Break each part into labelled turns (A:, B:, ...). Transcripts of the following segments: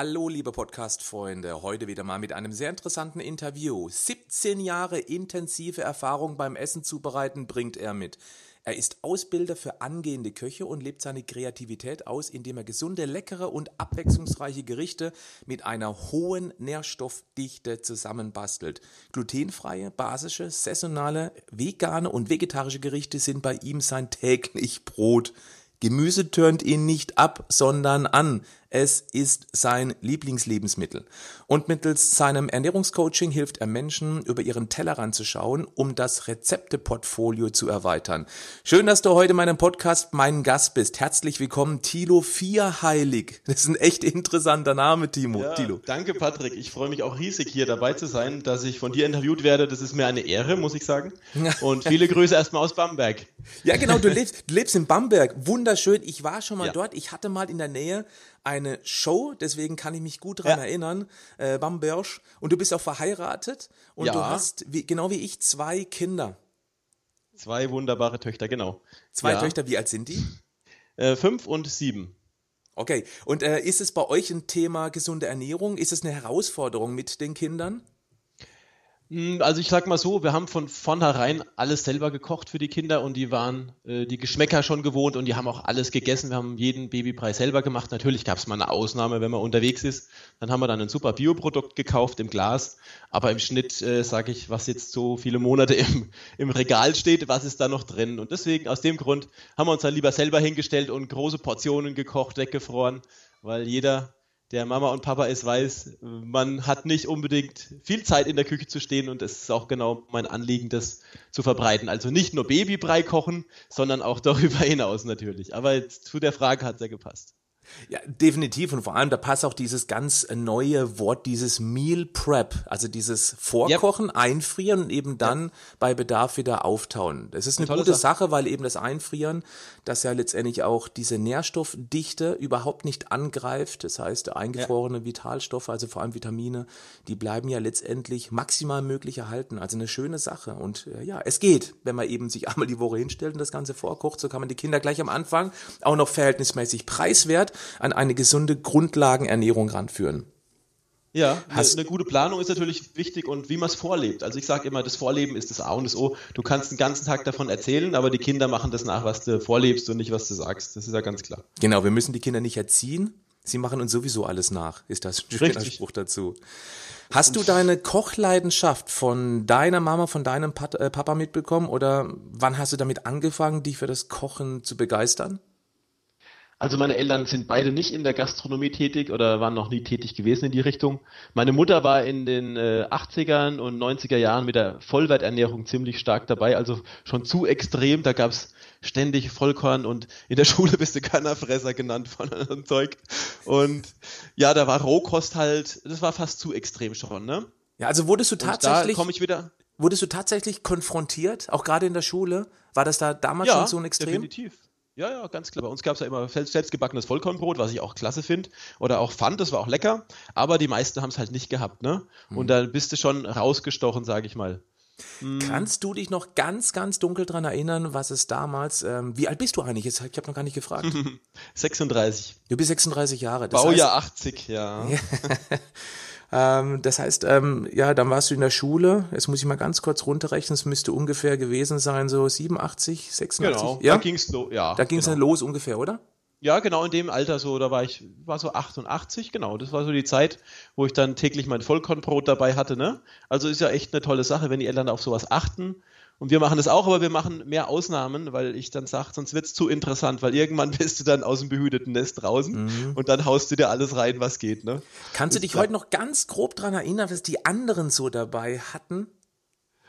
A: Hallo, liebe Podcast-Freunde. Heute wieder mal mit einem sehr interessanten Interview. 17 Jahre intensive Erfahrung beim Essen zubereiten bringt er mit. Er ist Ausbilder für angehende Köche und lebt seine Kreativität aus, indem er gesunde, leckere und abwechslungsreiche Gerichte mit einer hohen Nährstoffdichte zusammenbastelt. Glutenfreie, basische, saisonale, vegane und vegetarische Gerichte sind bei ihm sein täglich Brot. Gemüse tönt ihn nicht ab, sondern an. Es ist sein Lieblingslebensmittel. Und mittels seinem Ernährungscoaching hilft er Menschen, über ihren Tellerrand zu schauen, um das Rezepteportfolio zu erweitern. Schön, dass du heute in meinem Podcast mein Gast bist. Herzlich willkommen, Tilo Vierheilig. Das ist ein echt interessanter Name, Timo.
B: Ja,
A: Tilo.
B: Danke, Patrick. Ich freue mich auch riesig, hier dabei zu sein, dass ich von dir interviewt werde. Das ist mir eine Ehre, muss ich sagen. Und viele Grüße erstmal aus Bamberg.
A: Ja, genau, du lebst, du lebst in Bamberg. Wunderschön. Ich war schon mal ja. dort. Ich hatte mal in der Nähe eine Show, deswegen kann ich mich gut daran ja. erinnern, äh, Bamberg. Und du bist auch verheiratet und ja. du hast, wie, genau wie ich, zwei Kinder.
B: Zwei wunderbare Töchter, genau.
A: Zwei ja. Töchter, wie alt sind die?
B: Äh, fünf und sieben.
A: Okay, und äh, ist es bei euch ein Thema gesunde Ernährung? Ist es eine Herausforderung mit den Kindern?
B: Hm, also ich sag mal so, wir haben von vornherein alles selber gekocht für die Kinder und die waren äh, die Geschmäcker schon gewohnt und die haben auch alles gegessen. Wir haben jeden Babybrei selber gemacht. Natürlich gab es mal eine Ausnahme, wenn man unterwegs ist. Dann haben wir dann ein super Bioprodukt gekauft im Glas. Aber im Schnitt äh, sage ich, was jetzt so viele Monate im, im Regal steht, was ist da noch drin? Und deswegen, aus dem Grund, haben wir uns dann lieber selber hingestellt und große Portionen gekocht, weggefroren, weil jeder der Mama und Papa ist, weiß, man hat nicht unbedingt viel Zeit in der Küche zu stehen und es ist auch genau mein Anliegen, das zu verbreiten. Also nicht nur Babybrei kochen, sondern auch darüber hinaus natürlich. Aber zu der Frage hat es ja gepasst.
A: Ja, definitiv. Und vor allem, da passt auch dieses ganz neue Wort, dieses Meal Prep, also dieses Vorkochen, yep. Einfrieren und eben dann yep. bei Bedarf wieder auftauen. Das ist eine, eine gute Sache. Sache, weil eben das Einfrieren, das ja letztendlich auch diese Nährstoffdichte überhaupt nicht angreift. Das heißt, eingefrorene ja. Vitalstoffe, also vor allem Vitamine, die bleiben ja letztendlich maximal möglich erhalten. Also eine schöne Sache. Und äh, ja, es geht, wenn man eben sich einmal die Woche hinstellt und das Ganze vorkocht, so kann man die Kinder gleich am Anfang auch noch verhältnismäßig preiswert an eine gesunde Grundlagenernährung ranführen.
B: Ja, Hast, eine, gute Planung ist natürlich wichtig und wie man es vorlebt. Also ich sage immer, das Vorleben ist das A und das O. Du kannst den ganzen Tag davon erzählen, aber die Kinder machen das nach, was du vorlebst und nicht, was du sagst. Das ist ja ganz klar.
A: Genau, wir müssen die Kinder nicht erziehen. Sie machen uns sowieso alles nach, ist das ein schöner Spruch dazu. Hast du deine Kochleidenschaft von deiner Mama, von deinem äh, Papa mitbekommen oder wann hast du damit angefangen, dich für das Kochen zu begeistern?
B: Also meine Eltern sind beide nicht in der Gastronomie tätig oder waren noch nie tätig gewesen in die Richtung. Meine Mutter war in den äh, 80ern und 90er Jahren mit der Vollwerternährung ziemlich stark dabei, also schon zu extrem. Da gab's ständig Vollkorn und in der Schule bist du Kannerfresser genannt von einem Zeug. Und ja, da war Rohkost halt, das war fast zu extrem schon, ne?
A: Ja, also wurdest du tatsächlich.
B: da komme ich wieder.
A: Wurdest du tatsächlich konfrontiert, auch gerade in der Schule? War das da damals
B: ja,
A: schon so ein Extrem?
B: Definitiv. Ja, ja, ganz klar. Bei uns gab es ja immer selbst, selbstgebackenes Vollkornbrot, was ich auch klasse finde. Oder auch fand, das war auch lecker. Aber die meisten haben es halt nicht gehabt, ne? Und mhm. da bist du schon rausgestochen, sage ich mal.
A: Mhm. Kannst du dich noch ganz, ganz dunkel dran erinnern, was es damals, ähm, wie alt bist du eigentlich? Ich habe noch gar nicht gefragt.
B: 36.
A: Du bist 36 Jahre.
B: Das Baujahr heißt, 80, ja.
A: Ähm, das heißt, ähm, ja, dann warst du in der Schule. Jetzt muss ich mal ganz kurz runterrechnen. Es müsste ungefähr gewesen sein, so 87, 86.
B: Genau,
A: ja?
B: da ging's los, ja.
A: Da ging's
B: genau.
A: dann los ungefähr, oder?
B: Ja, genau in dem Alter so, da war ich, war so 88, genau. Das war so die Zeit, wo ich dann täglich mein Vollkornbrot dabei hatte, ne? Also ist ja echt eine tolle Sache, wenn die Eltern auf sowas achten und wir machen das auch, aber wir machen mehr Ausnahmen, weil ich dann sage, sonst wird es zu interessant, weil irgendwann bist du dann aus dem behüteten Nest draußen mhm. und dann haust du dir alles rein, was geht. Ne?
A: Kannst du dich heute noch ganz grob daran erinnern, was die anderen so dabei hatten?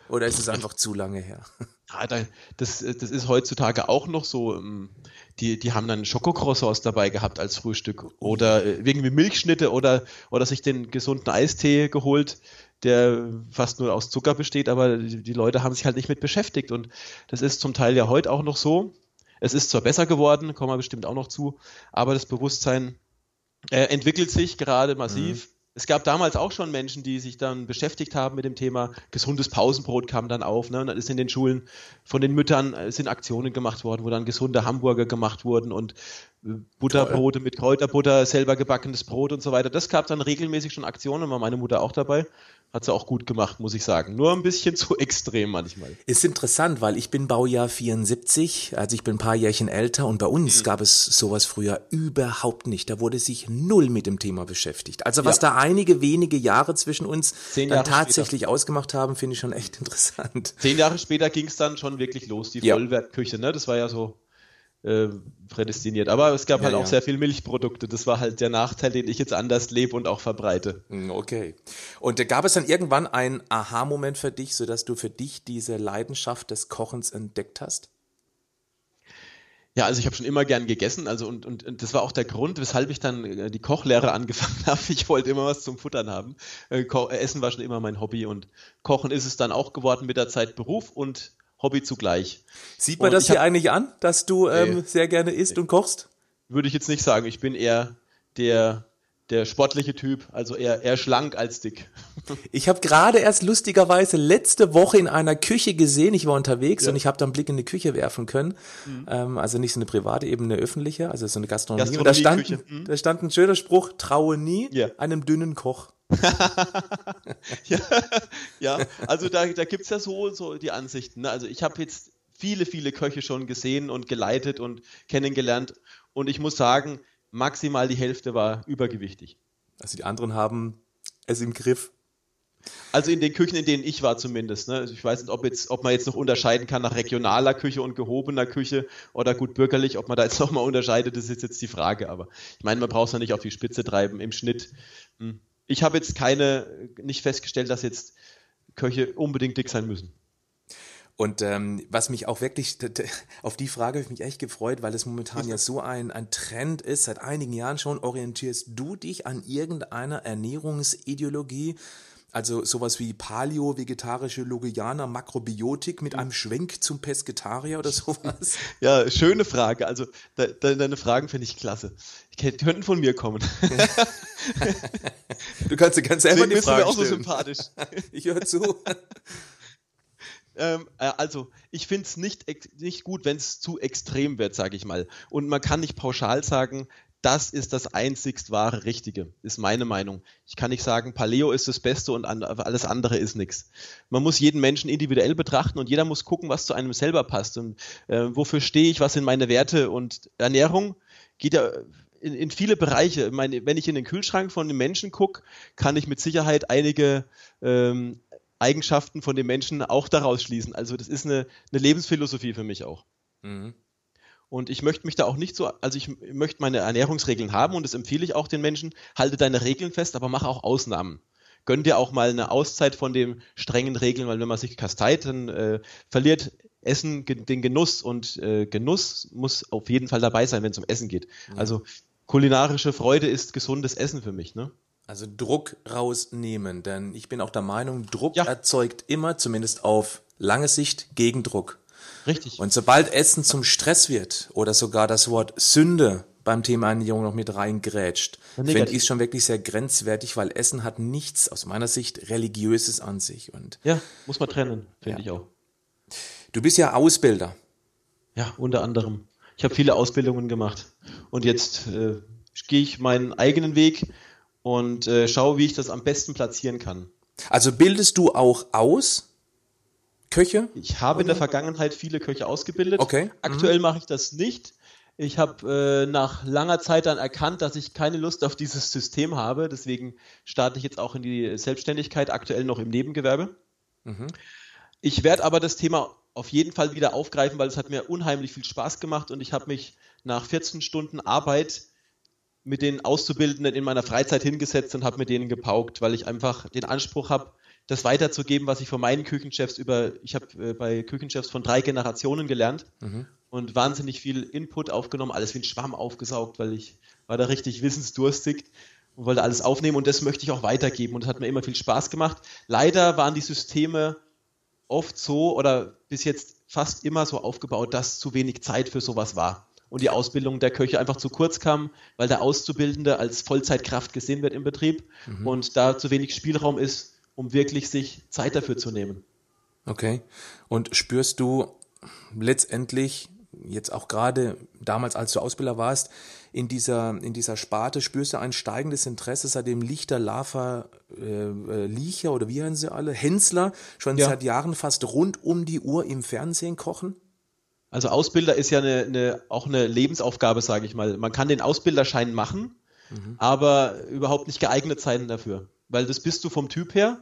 A: Oder ist es einfach zu lange her?
B: Ja, das, das ist heutzutage auch noch so. Ähm, die, die haben dann Schokocroissants dabei gehabt als Frühstück oder äh, irgendwie Milchschnitte oder, oder sich den gesunden Eistee geholt der fast nur aus Zucker besteht, aber die, die Leute haben sich halt nicht mit beschäftigt und das ist zum Teil ja heute auch noch so. Es ist zwar besser geworden, kommen wir bestimmt auch noch zu, aber das Bewusstsein äh, entwickelt sich gerade massiv. Mhm. Es gab damals auch schon Menschen, die sich dann beschäftigt haben mit dem Thema gesundes Pausenbrot kam dann auf. Ne? Und dann ist in den Schulen von den Müttern äh, sind Aktionen gemacht worden, wo dann gesunde Hamburger gemacht wurden und Butterbrote mit Kräuterbutter, selber gebackenes Brot und so weiter. Das gab dann regelmäßig schon Aktionen, war meine Mutter auch dabei. Hat sie auch gut gemacht, muss ich sagen. Nur ein bisschen zu extrem manchmal.
A: Ist interessant, weil ich bin Baujahr 74, also ich bin ein paar Jährchen älter und bei uns mhm. gab es sowas früher überhaupt nicht. Da wurde sich null mit dem Thema beschäftigt. Also was ja. da einige wenige Jahre zwischen uns Zehn dann tatsächlich später. ausgemacht haben, finde ich schon echt interessant.
B: Zehn Jahre später ging es dann schon wirklich los, die ja. Vollwertküche, ne? Das war ja so äh, prädestiniert. Aber es gab ja, halt auch ja. sehr viel Milchprodukte. Das war halt der Nachteil, den ich jetzt anders lebe und auch verbreite.
A: Hm, okay. Und gab es dann irgendwann einen Aha-Moment für dich, sodass du für dich diese Leidenschaft des Kochens entdeckt hast?
B: Ja, also ich habe schon immer gern gegessen, also und, und, und, das war auch der Grund, weshalb ich dann äh, die Kochlehre angefangen habe. Ich wollte immer was zum Futtern haben. Äh, Essen war schon immer mein Hobby und Kochen ist es dann auch geworden mit der Zeit Beruf und Hobby zugleich.
A: Sieht man und das hier eigentlich an, dass du ähm, nee, sehr gerne isst und kochst?
B: Würde ich jetzt nicht sagen. Ich bin eher der der sportliche Typ, also eher, eher schlank als dick.
A: Ich habe gerade erst lustigerweise letzte Woche in einer Küche gesehen, ich war unterwegs ja. und ich habe da einen Blick in die Küche werfen können. Mhm. Ähm, also nicht so eine private, eben eine öffentliche, also so eine Gastronomie. Gastronomie und da stand, mhm. da stand ein schöner Spruch, traue nie ja. einem dünnen Koch.
B: ja, ja, also da, da gibt es ja so, so die Ansichten. Ne? Also ich habe jetzt viele, viele Köche schon gesehen und geleitet und kennengelernt. Und ich muss sagen, maximal die Hälfte war übergewichtig.
A: Also die anderen haben es im Griff.
B: Also in den Küchen, in denen ich war zumindest. Ne? Also ich weiß nicht, ob, jetzt, ob man jetzt noch unterscheiden kann nach regionaler Küche und gehobener Küche oder gut bürgerlich, ob man da jetzt nochmal unterscheidet, das ist jetzt die Frage. Aber ich meine, man braucht es ja nicht auf die Spitze treiben im Schnitt. Hm ich habe jetzt keine, nicht festgestellt, dass jetzt Köche unbedingt dick sein müssen.
A: Und ähm, was mich auch wirklich, auf die Frage habe ich mich echt gefreut, weil es momentan ja so ein, ein Trend ist, seit einigen Jahren schon, orientierst du dich an irgendeiner Ernährungsideologie, also sowas wie Paleo, vegetarische Logianer, Makrobiotik mit einem Schwenk zum Pesketarier oder sowas?
B: Ja, schöne Frage. Also de, de, deine Fragen finde ich klasse. Die könnten von mir kommen.
A: du kannst dir ganz selber
B: die Fragen mir auch so sympathisch.
A: Ich höre zu.
B: Ähm, äh, also, ich finde es nicht, nicht gut, wenn es zu extrem wird, sage ich mal. Und man kann nicht pauschal sagen, das ist das einzigst wahre Richtige, ist meine Meinung. Ich kann nicht sagen, Paleo ist das Beste und alles andere ist nichts. Man muss jeden Menschen individuell betrachten und jeder muss gucken, was zu einem selber passt und äh, wofür stehe ich, was sind meine Werte und Ernährung geht ja in, in viele Bereiche. Ich meine, wenn ich in den Kühlschrank von den Menschen gucke, kann ich mit Sicherheit einige ähm, Eigenschaften von den Menschen auch daraus schließen. Also das ist eine, eine Lebensphilosophie für mich auch. Mhm. Und ich möchte mich da auch nicht so, also ich möchte meine Ernährungsregeln haben und das empfehle ich auch den Menschen, halte deine Regeln fest, aber mache auch Ausnahmen. Gönn dir auch mal eine Auszeit von den strengen Regeln, weil wenn man sich kasteit, dann äh, verliert Essen den Genuss und äh, Genuss muss auf jeden Fall dabei sein, wenn es um Essen geht. Ja. Also kulinarische Freude ist gesundes Essen für mich, ne?
A: Also Druck rausnehmen, denn ich bin auch der Meinung, Druck ja. erzeugt immer, zumindest auf lange Sicht, Gegendruck.
B: Richtig.
A: Und sobald Essen zum Stress wird oder sogar das Wort Sünde beim Thema Ernährung noch mit reingrätscht, finde ich es schon wirklich sehr grenzwertig, weil Essen hat nichts aus meiner Sicht religiöses an sich. Und
B: ja, muss man trennen, finde ja. ich auch.
A: Du bist ja Ausbilder.
B: Ja, unter anderem. Ich habe viele Ausbildungen gemacht und jetzt äh, gehe ich meinen eigenen Weg und äh, schaue, wie ich das am besten platzieren kann.
A: Also bildest du auch aus? Köche?
B: Ich habe in der Vergangenheit viele Köche ausgebildet.
A: Okay.
B: Aktuell mhm. mache ich das nicht. Ich habe äh, nach langer Zeit dann erkannt, dass ich keine Lust auf dieses System habe. Deswegen starte ich jetzt auch in die Selbstständigkeit, aktuell noch im Nebengewerbe. Mhm. Ich werde aber das Thema auf jeden Fall wieder aufgreifen, weil es hat mir unheimlich viel Spaß gemacht und ich habe mich nach 14 Stunden Arbeit mit den Auszubildenden in meiner Freizeit hingesetzt und habe mit denen gepaukt, weil ich einfach den Anspruch habe, das weiterzugeben, was ich von meinen Küchenchefs über, ich habe äh, bei Küchenchefs von drei Generationen gelernt mhm. und wahnsinnig viel Input aufgenommen, alles wie ein Schwamm aufgesaugt, weil ich war da richtig wissensdurstig und wollte alles aufnehmen und das möchte ich auch weitergeben und es hat mir immer viel Spaß gemacht. Leider waren die Systeme oft so oder bis jetzt fast immer so aufgebaut, dass zu wenig Zeit für sowas war und die Ausbildung der Köche einfach zu kurz kam, weil der Auszubildende als Vollzeitkraft gesehen wird im Betrieb mhm. und da zu wenig Spielraum ist, um wirklich sich Zeit dafür zu nehmen.
A: Okay. Und spürst du letztendlich jetzt auch gerade damals, als du Ausbilder warst, in dieser, in dieser Sparte spürst du ein steigendes Interesse, seitdem Lichter, Lava, äh, äh, Liecher oder wie heißen sie alle, Hensler schon ja. seit Jahren fast rund um die Uhr im Fernsehen kochen?
B: Also Ausbilder ist ja eine, eine auch eine Lebensaufgabe, sage ich mal. Man kann den Ausbilderschein machen, mhm. aber überhaupt nicht geeignet sein dafür. Weil das bist du vom Typ her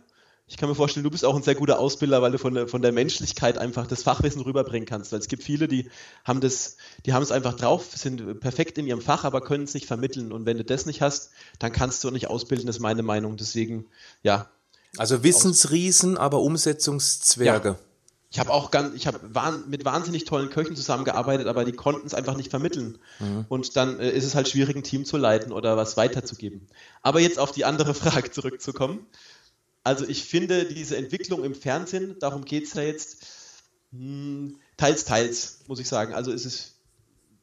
B: ich kann mir vorstellen, du bist auch ein sehr guter Ausbilder, weil du von der, von der Menschlichkeit einfach das Fachwissen rüberbringen kannst. Weil es gibt viele, die haben das, die haben es einfach drauf, sind perfekt in ihrem Fach, aber können es nicht vermitteln. Und wenn du das nicht hast, dann kannst du auch nicht ausbilden, das ist meine Meinung. Deswegen, ja.
A: Also Wissensriesen, aber Umsetzungszwerge. Ja.
B: Ich habe auch ganz, ich habe mit wahnsinnig tollen Köchen zusammengearbeitet, aber die konnten es einfach nicht vermitteln. Mhm. Und dann äh, ist es halt schwierig, ein Team zu leiten oder was weiterzugeben. Aber jetzt auf die andere Frage zurückzukommen. Also ich finde diese Entwicklung im Fernsehen, darum geht es ja jetzt, hm, teils, teils, muss ich sagen. Also es ist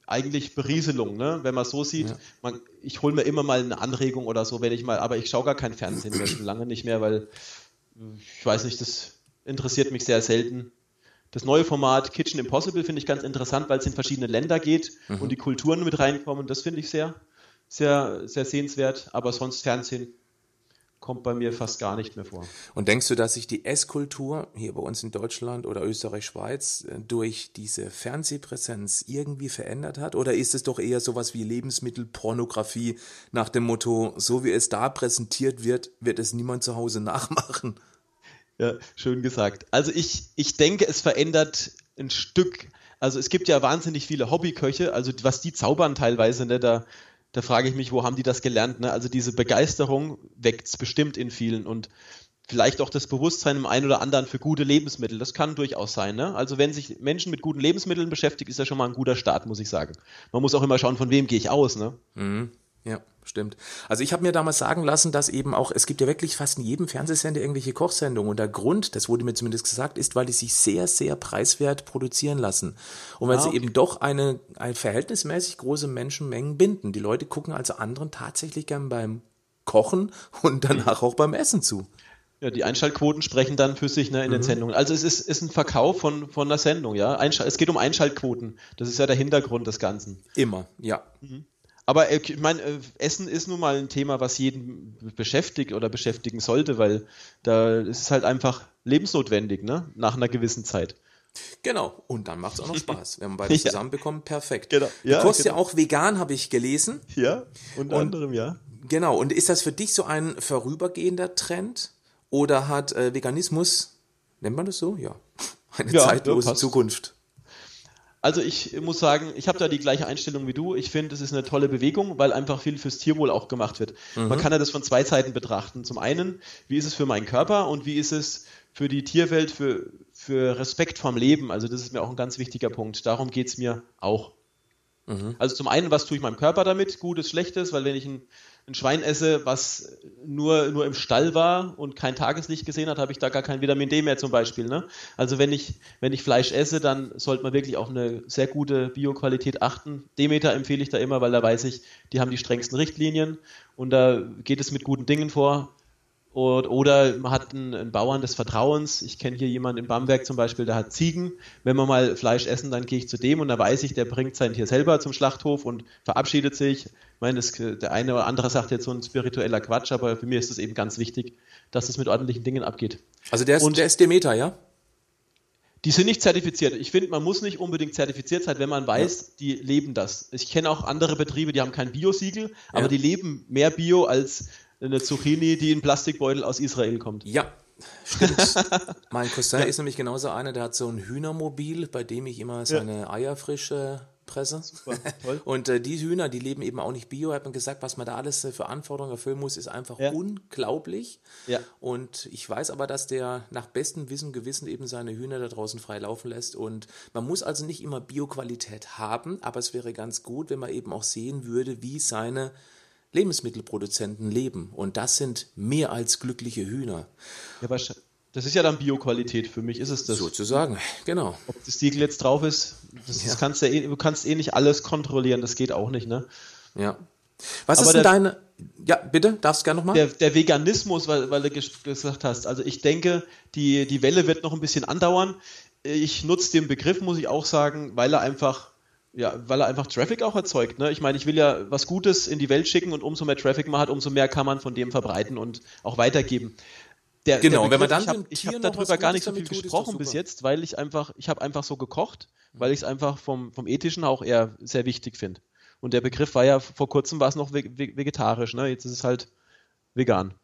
B: eigentlich Berieselung, ne? wenn man so sieht. Ja. Man, ich hole mir immer mal eine Anregung oder so, wenn ich mal, aber ich schaue gar kein Fernsehen mehr, schon lange nicht mehr, weil ich weiß nicht, das interessiert mich sehr selten. Das neue Format Kitchen Impossible finde ich ganz interessant, weil es in verschiedene Länder geht mhm. und die Kulturen mit reinkommen. Das finde ich sehr, sehr, sehr sehenswert. Aber sonst Fernsehen kommt bei mir fast gar nicht mehr vor.
A: Und denkst du, dass sich die Esskultur hier bei uns in Deutschland oder Österreich, Schweiz äh, durch diese Fernsehpräsenz irgendwie verändert hat? Oder ist es doch eher sowas wie Lebensmittelpornografie nach dem Motto, so wie es da präsentiert wird, wird es niemand zu Hause nachmachen?
B: Ja, schön gesagt. Also ich, ich denke, es verändert ein Stück. Also es gibt ja wahnsinnig viele Hobbyköche, also was die zaubern teilweise, ne, da da frage ich mich, wo haben die das gelernt? Ne? Also diese Begeisterung weckt es bestimmt in vielen und vielleicht auch das Bewusstsein im einen oder anderen für gute Lebensmittel. Das kann durchaus sein. Ne? Also wenn sich Menschen mit guten Lebensmitteln beschäftigen, ist ja schon mal ein guter Start, muss ich sagen. Man muss auch immer schauen, von wem gehe ich aus. Ne?
A: Mhm. Ja, stimmt. Also ich habe mir damals sagen lassen, dass eben auch, es gibt ja wirklich fast in jedem Fernsehsender irgendwelche Kochsendungen und der Grund, das wurde mir zumindest gesagt, ist, weil die sich sehr, sehr preiswert produzieren lassen. Und weil ah, okay. sie eben doch eine, eine verhältnismäßig große Menschenmengen binden. Die Leute gucken also anderen tatsächlich gern beim Kochen und danach auch beim Essen zu.
B: Ja, die Einschaltquoten sprechen dann für sich ne, in mhm. den Sendungen. Also es ist, ist ein Verkauf von, von einer Sendung, ja. Einschal es geht um Einschaltquoten. Das ist ja der Hintergrund des Ganzen.
A: Immer, ja. Mhm.
B: Aber äh, ich meine, äh, Essen ist nun mal ein Thema, was jeden beschäftigt oder beschäftigen sollte, weil da ist es halt einfach lebensnotwendig, ne? Nach einer gewissen Zeit.
A: Genau, und dann macht es auch noch Spaß, wenn man beide ja. zusammenbekommen. Perfekt. Genau. Ja, du kostest genau. ja auch vegan, habe ich gelesen.
B: Ja, unter und, anderem, ja.
A: Genau, und ist das für dich so ein vorübergehender Trend? Oder hat äh, Veganismus, nennt man das so? Ja, eine ja, zeitlose Zukunft?
B: Also ich muss sagen, ich habe da die gleiche Einstellung wie du. Ich finde, es ist eine tolle Bewegung, weil einfach viel fürs Tierwohl auch gemacht wird. Mhm. Man kann ja das von zwei Seiten betrachten. Zum einen, wie ist es für meinen Körper und wie ist es für die Tierwelt, für, für Respekt vorm Leben. Also das ist mir auch ein ganz wichtiger Punkt. Darum geht es mir auch. Mhm. Also zum einen, was tue ich meinem Körper damit? Gutes, Schlechtes, weil wenn ich ein ein Schwein esse, was nur, nur im Stall war und kein Tageslicht gesehen hat, habe ich da gar kein Vitamin D mehr zum Beispiel. Ne? Also wenn ich, wenn ich Fleisch esse, dann sollte man wirklich auf eine sehr gute Bioqualität achten. Demeter empfehle ich da immer, weil da weiß ich, die haben die strengsten Richtlinien und da geht es mit guten Dingen vor. Und, oder man hat einen, einen, Bauern des Vertrauens. Ich kenne hier jemanden in Bamberg zum Beispiel, der hat Ziegen. Wenn wir mal Fleisch essen, dann gehe ich zu dem und da weiß ich, der bringt sein Tier selber zum Schlachthof und verabschiedet sich. Ich meine, das, der eine oder andere sagt jetzt so ein spiritueller Quatsch, aber für mich ist es eben ganz wichtig, dass es mit ordentlichen Dingen abgeht.
A: Also der ist, und, der ist Demeter, ja?
B: Die sind nicht zertifiziert. Ich finde, man muss nicht unbedingt zertifiziert sein, wenn man weiß, ja. die leben das. Ich kenne auch andere Betriebe, die haben kein Bio-Siegel, aber ja. die leben mehr Bio als eine Zucchini, die in Plastikbeutel aus Israel kommt.
A: Ja, Stimmt. mein Cousin ja. ist nämlich genauso einer, der hat so ein Hühnermobil, bei dem ich immer seine ja. Eier frisch äh, presse. Super, toll. Und äh, die Hühner, die leben eben auch nicht bio. Hat mir gesagt, was man da alles äh, für Anforderungen erfüllen muss, ist einfach ja. unglaublich. Ja. Und ich weiß aber, dass der nach bestem Wissen und Gewissen eben seine Hühner da draußen frei laufen lässt. Und man muss also nicht immer Bioqualität haben, aber es wäre ganz gut, wenn man eben auch sehen würde, wie seine Lebensmittelproduzenten leben. Und das sind mehr als glückliche Hühner.
B: Ja, das ist ja dann Bioqualität. Für mich ist es das.
A: Sozusagen, genau.
B: Ob das Siegel jetzt drauf ist, das, ja. das kannst du, eh, du kannst eh nicht alles kontrollieren. Das geht auch nicht, ne?
A: Ja. Was Aber ist denn der, deine. Ja, bitte, darfst du gerne nochmal?
B: Der, der Veganismus, weil, weil du gesagt hast. Also ich denke, die, die Welle wird noch ein bisschen andauern. Ich nutze den Begriff, muss ich auch sagen, weil er einfach ja, weil er einfach Traffic auch erzeugt. Ne? Ich meine, ich will ja was Gutes in die Welt schicken und umso mehr Traffic man hat, umso mehr kann man von dem verbreiten und auch weitergeben. Der,
A: genau,
B: der
A: wenn man dann
B: ich habe hab darüber gar nicht so viel gesprochen bis jetzt, weil ich einfach, ich habe einfach so gekocht, weil ich es einfach vom, vom Ethischen auch eher sehr wichtig finde. Und der Begriff war ja, vor kurzem war es noch ve- ve- vegetarisch, ne? jetzt ist es halt vegan.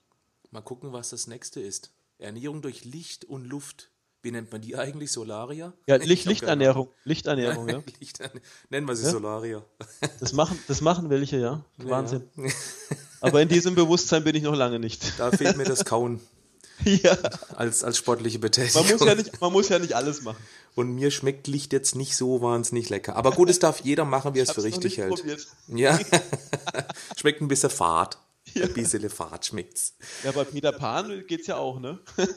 A: Mal gucken, was das nächste ist. Ernährung durch Licht und Luft. Wie nennt man die eigentlich? Solaria?
B: Ja,
A: Ich
B: Licht, Lichternährung,
A: Ahnung.
B: Lichternährung, ja.
A: Lichterne- Nennen wir sie
B: Ja.
A: Solaria.
B: Das machen, das machen welche, ja. Wahnsinn.
A: Ja.
B: Aber in diesem Bewusstsein bin ich noch lange nicht.
A: Da fehlt mir das Kauen
B: ja.
A: als, als sportliche Betätigung.
B: Man muss ja nicht, man muss ja nicht alles machen.
A: Und mir schmeckt Licht jetzt nicht so wahnsinnig lecker. Aber gut, es darf jeder machen, wie er es für richtig hält.
B: probiert.
A: Ja. schmeckt ein bisschen fad. Ein bisschen fad schmeckt's.
B: Ja, bei Peter Pan geht's ja auch, ne?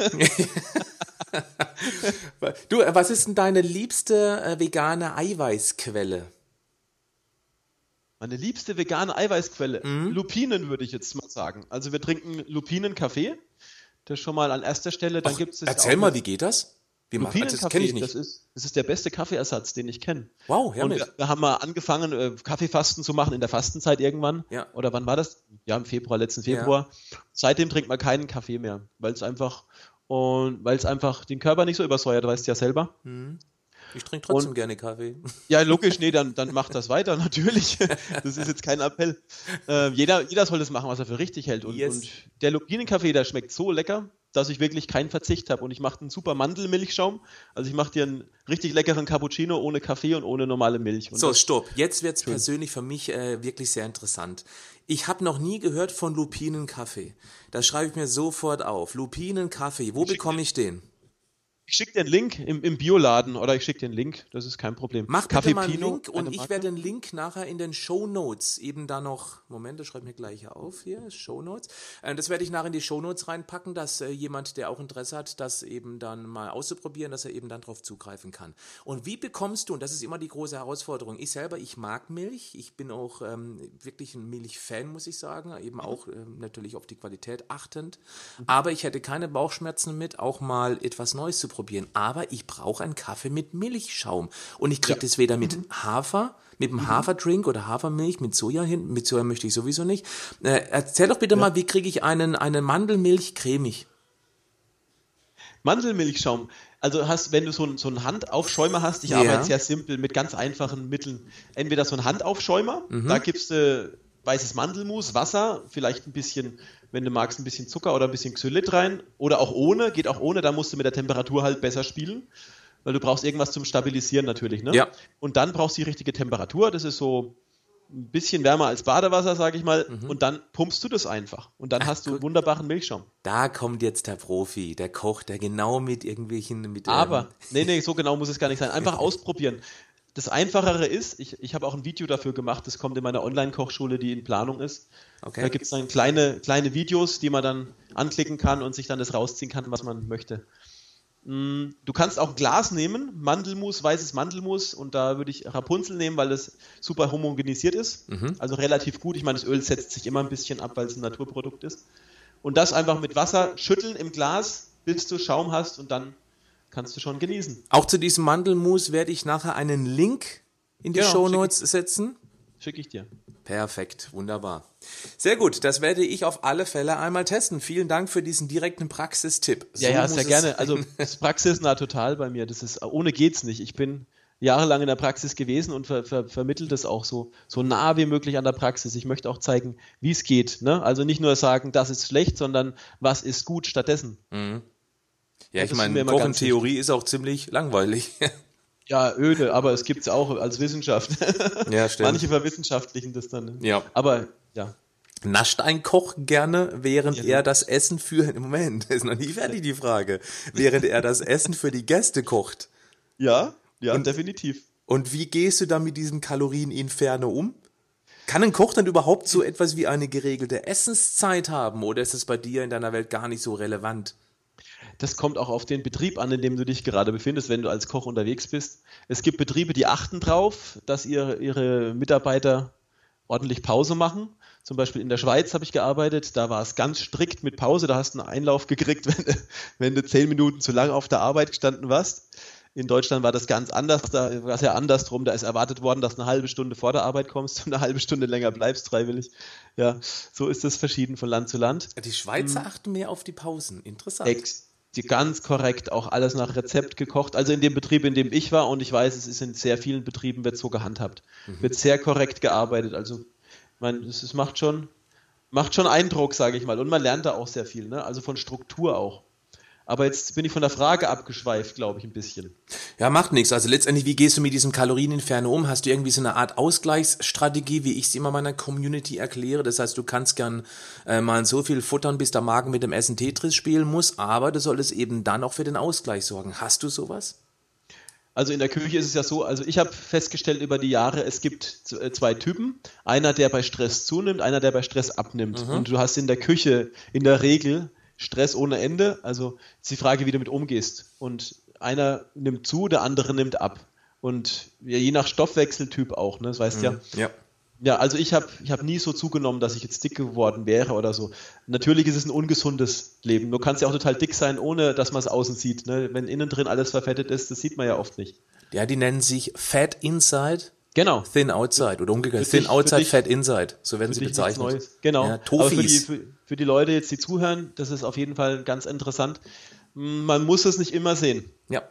A: Du, was ist denn deine liebste äh, vegane Eiweißquelle?
B: Meine liebste vegane Eiweißquelle.
A: Mhm.
B: Lupinen würde ich jetzt mal sagen. Also wir trinken Lupinenkaffee. Das schon mal an erster Stelle. Dann gibt es
A: Erzähl mal, wie geht das? Wie macht das? Das kenne ich nicht.
B: das ist, das ist der beste Kaffeeersatz, den ich kenne.
A: Wow, her
B: Und wir, wir haben mal angefangen, äh, Kaffeefasten zu machen in der Fastenzeit irgendwann.
A: Ja.
B: Oder wann war das? Ja, im Februar, letzten Februar. Seitdem trinkt man keinen Kaffee mehr, weil es einfach und weil es einfach den Körper nicht so übersäuert, weißt du ja selber.
A: Ich trinke trotzdem
B: Und-
A: gerne Kaffee.
B: Ja, logisch, nee, dann, dann macht das weiter, natürlich. Das ist jetzt kein Appell. Äh, jeder, jeder soll das machen, was er für richtig hält. Und,
A: Yes.
B: und der Lupinenkaffee, der schmeckt so lecker, dass ich wirklich keinen Verzicht habe. Und ich mache einen super Mandelmilchschaum. Also ich mache dir einen richtig leckeren Cappuccino ohne Kaffee und ohne normale Milch. Und
A: So, stopp. Jetzt wird's persönlich für mich äh, wirklich sehr interessant. Ich habe noch nie gehört von Lupinenkaffee. Das schreibe ich mir sofort auf. Lupinenkaffee. Wo bekomme ich den?
B: Ich schicke dir einen Link im, im Bioladen oder ich schicke dir einen Link, das ist kein Problem.
A: Mach bitte mal einen
B: Pino,
A: Link und ich werde den Link nachher in den Show Notes eben da noch, Moment, das schreibe ich mir gleich auf hier, Show Notes. Äh, das werde ich nachher in die Show Notes reinpacken, dass äh, jemand, der auch Interesse hat, das eben dann mal auszuprobieren, dass er eben dann drauf zugreifen kann. Und wie bekommst du, und das ist immer die große Herausforderung, ich selber, ich mag Milch, ich bin auch ähm, wirklich ein Milchfan, muss ich sagen, eben auch ähm, natürlich auf die Qualität achtend, aber ich hätte keine Bauchschmerzen mit, auch mal etwas Neues zu probieren. Aber ich brauche einen Kaffee mit Milchschaum. Und ich kriege das weder mit Hafer, mit dem Haferdrink oder Hafermilch, mit Soja hin. Mit Soja möchte ich sowieso nicht. Äh, erzähl doch bitte mal, wie kriege ich einen, eine Mandelmilch cremig?
B: Mandelmilchschaum. Also hast, wenn du so, einen- so einen Handaufschäumer hast, ich
A: Ja.
B: arbeite sehr simpel mit ganz einfachen Mitteln. Entweder so einen Handaufschäumer,
A: Mhm.
B: da gibst du weißes Mandelmus, Wasser, vielleicht ein bisschen, wenn du magst, ein bisschen Zucker oder ein bisschen Xylit rein. Oder auch ohne, geht auch ohne, da musst du mit der Temperatur halt besser spielen. Weil du brauchst irgendwas zum Stabilisieren natürlich, ne?
A: Ja.
B: Und dann brauchst du die richtige Temperatur, das ist so ein bisschen wärmer als Badewasser, sage ich mal. Und dann pumpst du das einfach. Und dann hast du
A: Mhm. guck.
B: wunderbaren Milchschaum.
A: Da kommt jetzt der Profi, der Koch, der genau mit irgendwelchen, mit ähm,
B: Aber, nee, nee, so genau muss es gar nicht sein. Einfach ausprobieren. Das Einfachere ist, ich, ich habe auch ein Video dafür gemacht, das kommt in meiner Online-Kochschule, die in Planung ist.
A: Okay.
B: Da gibt es dann kleine, kleine Videos, die man dann anklicken kann und sich dann das rausziehen kann, was man möchte. Mm, Du kannst auch Glas nehmen, Mandelmus, weißes Mandelmus, und da würde ich Rapunzel nehmen, weil es super homogenisiert ist. Also relativ gut. Ich meine, das Öl setzt sich immer ein bisschen ab, weil es ein Naturprodukt ist. Und das einfach mit Wasser schütteln im Glas, bis du Schaum hast und dann kannst du schon genießen.
A: Auch zu diesem Mandelmus werde ich nachher einen Link in die
B: Genau,
A: Show
B: schick
A: Notes setzen.
B: Schicke ich dir.
A: Perfekt, wunderbar. Sehr gut, das werde ich auf alle Fälle einmal testen. Vielen Dank für diesen direkten Praxistipp.
B: Ja,
A: So
B: ja,
A: muss
B: sehr gerne. Also das ist praxisnah total bei mir. Das ist ohne geht's nicht. Ich bin jahrelang in der Praxis gewesen und ver, ver, vermittelt das auch so so nah wie möglich an der Praxis. Ich möchte auch zeigen, wie es geht. Ne? Also nicht nur sagen, das ist schlecht, sondern was ist gut stattdessen.
A: Ja,
B: das
A: ich meine,
B: mir immer
A: Koch in
B: ganz
A: Theorie ist auch ziemlich langweilig.
B: Ja, öde, aber es gibt's auch als Wissenschaft.
A: ja, stimmt.
B: Manche verwissenschaftlichen das dann. ne?
A: Ja.
B: Aber ja.
A: Nascht ein Koch gerne, während
B: Ja.
A: er das Essen für, im Moment, ist noch nie fertig die Frage, während er das Essen für die Gäste kocht.
B: Ja, ja,
A: Und-
B: definitiv.
A: Und wie gehst du dann mit diesem Kalorieninferno um? Kann ein Koch dann überhaupt so etwas wie eine geregelte Essenszeit haben oder ist es bei dir in deiner Welt gar nicht so relevant?
B: Das kommt auch auf den Betrieb an, in dem du dich gerade befindest, wenn du als Koch unterwegs bist. Es gibt Betriebe, die achten drauf, dass ihre, ihre Mitarbeiter ordentlich Pause machen. Zum Beispiel in der Schweiz habe ich gearbeitet, da war es ganz strikt mit Pause, da hast du einen Einlauf gekriegt, wenn, du- wenn du zehn Minuten zu lang auf der Arbeit gestanden warst. In Deutschland war das ganz anders, da war es ja andersrum. Da ist erwartet worden, dass du eine halbe Stunde vor der Arbeit kommst und eine halbe Stunde länger bleibst, freiwillig. Ja, so ist das verschieden von Land zu Land.
A: Die Schweizer hm. achten mehr auf die Pausen. Interessant.
B: Ex die ganz korrekt auch alles nach Rezept gekocht. Also in dem Betrieb, in dem ich war, und ich weiß, es ist in sehr vielen Betrieben wird so gehandhabt. Mhm. Wird sehr korrekt gearbeitet. Also, ich meine, es, es macht schon, macht schon Eindruck, sage ich mal. Und man lernt da auch sehr viel, ne? Also von Struktur auch. Aber jetzt bin ich von der Frage abgeschweift, glaube ich, ein bisschen.
A: Ja, macht nichts. Also letztendlich, wie gehst du mit diesem Kalorieninferno um? Hast du irgendwie so eine Art Ausgleichsstrategie, wie ich sie immer meiner Community erkläre? Das heißt, du kannst gern äh, mal so viel futtern, bis der Magen mit dem Essen Tetris spielen muss, aber du solltest eben dann auch für den Ausgleich sorgen. Hast du sowas?
B: Also in der Küche ist es ja so, also ich habe festgestellt über die Jahre, es gibt äh, zwei Typen. Einer, der bei Stress zunimmt, einer, der bei Stress abnimmt. Mhm. Und du hast in der Küche in der Regel Stress ohne Ende. Also ist die Frage, wie du damit umgehst. Und einer nimmt zu, der andere nimmt ab. Und ja, je nach Stoffwechseltyp auch, ne? Das weißt mhm. ja. Ja. Ja, also ich habe ich hab nie so zugenommen, dass ich jetzt dick geworden wäre oder so. Natürlich ist es ein ungesundes Leben. Du kannst ja auch total dick sein, ohne dass man es außen sieht. Ne? Wenn innen drin alles verfettet ist, das sieht man ja oft nicht.
A: Ja, die nennen sich Fat Inside.
B: Genau.
A: Thin Outside oder umgekehrt. Thin dich, Outside, dich, Fat Inside. So werden sie bezeichnet.
B: Genau. Ja, Aber für die, für, für die Leute jetzt, die zuhören, das ist auf jeden Fall ganz interessant. Man muss es nicht immer sehen.
A: Ja.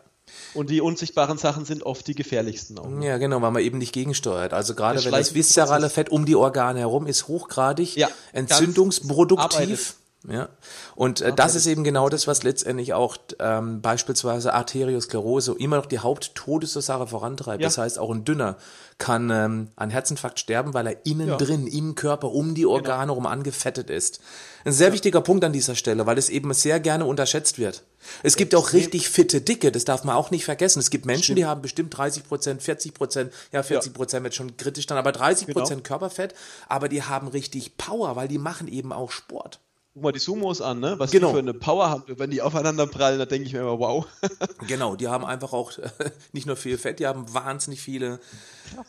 B: Und die unsichtbaren Sachen sind oft die gefährlichsten auch.
A: Ja, genau, weil man eben nicht gegensteuert. Also gerade wenn das viszerale Fett um die Organe herum ist, hochgradig ja, entzündungsproduktiv. Ja. Und äh, das ist eben genau das, was letztendlich auch ähm, beispielsweise Arteriosklerose immer noch die Haupttodesursache vorantreibt. Ja. Das heißt, auch ein Dünner kann ähm, an Herzinfarkt sterben, weil er innen ja. drin, im Körper, um die Organe genau. rum angefettet ist. Ein sehr ja. wichtiger Punkt an dieser Stelle, weil es eben sehr gerne unterschätzt wird. Es gibt auch richtig fitte Dicke, das darf man auch nicht vergessen. Es gibt Menschen, Stimmt. die haben bestimmt 30 Prozent, 40 Prozent, ja 40 Prozent wird schon kritisch dann, aber 30 Prozent genau. Körperfett, aber die haben richtig Power, weil die machen eben auch Sport.
B: Guck mal die Sumos an, ne? Was genau. die für eine Power haben, wenn die aufeinander prallen, da denke ich mir immer, wow.
A: genau, die haben einfach auch nicht nur viel Fett, die haben wahnsinnig viele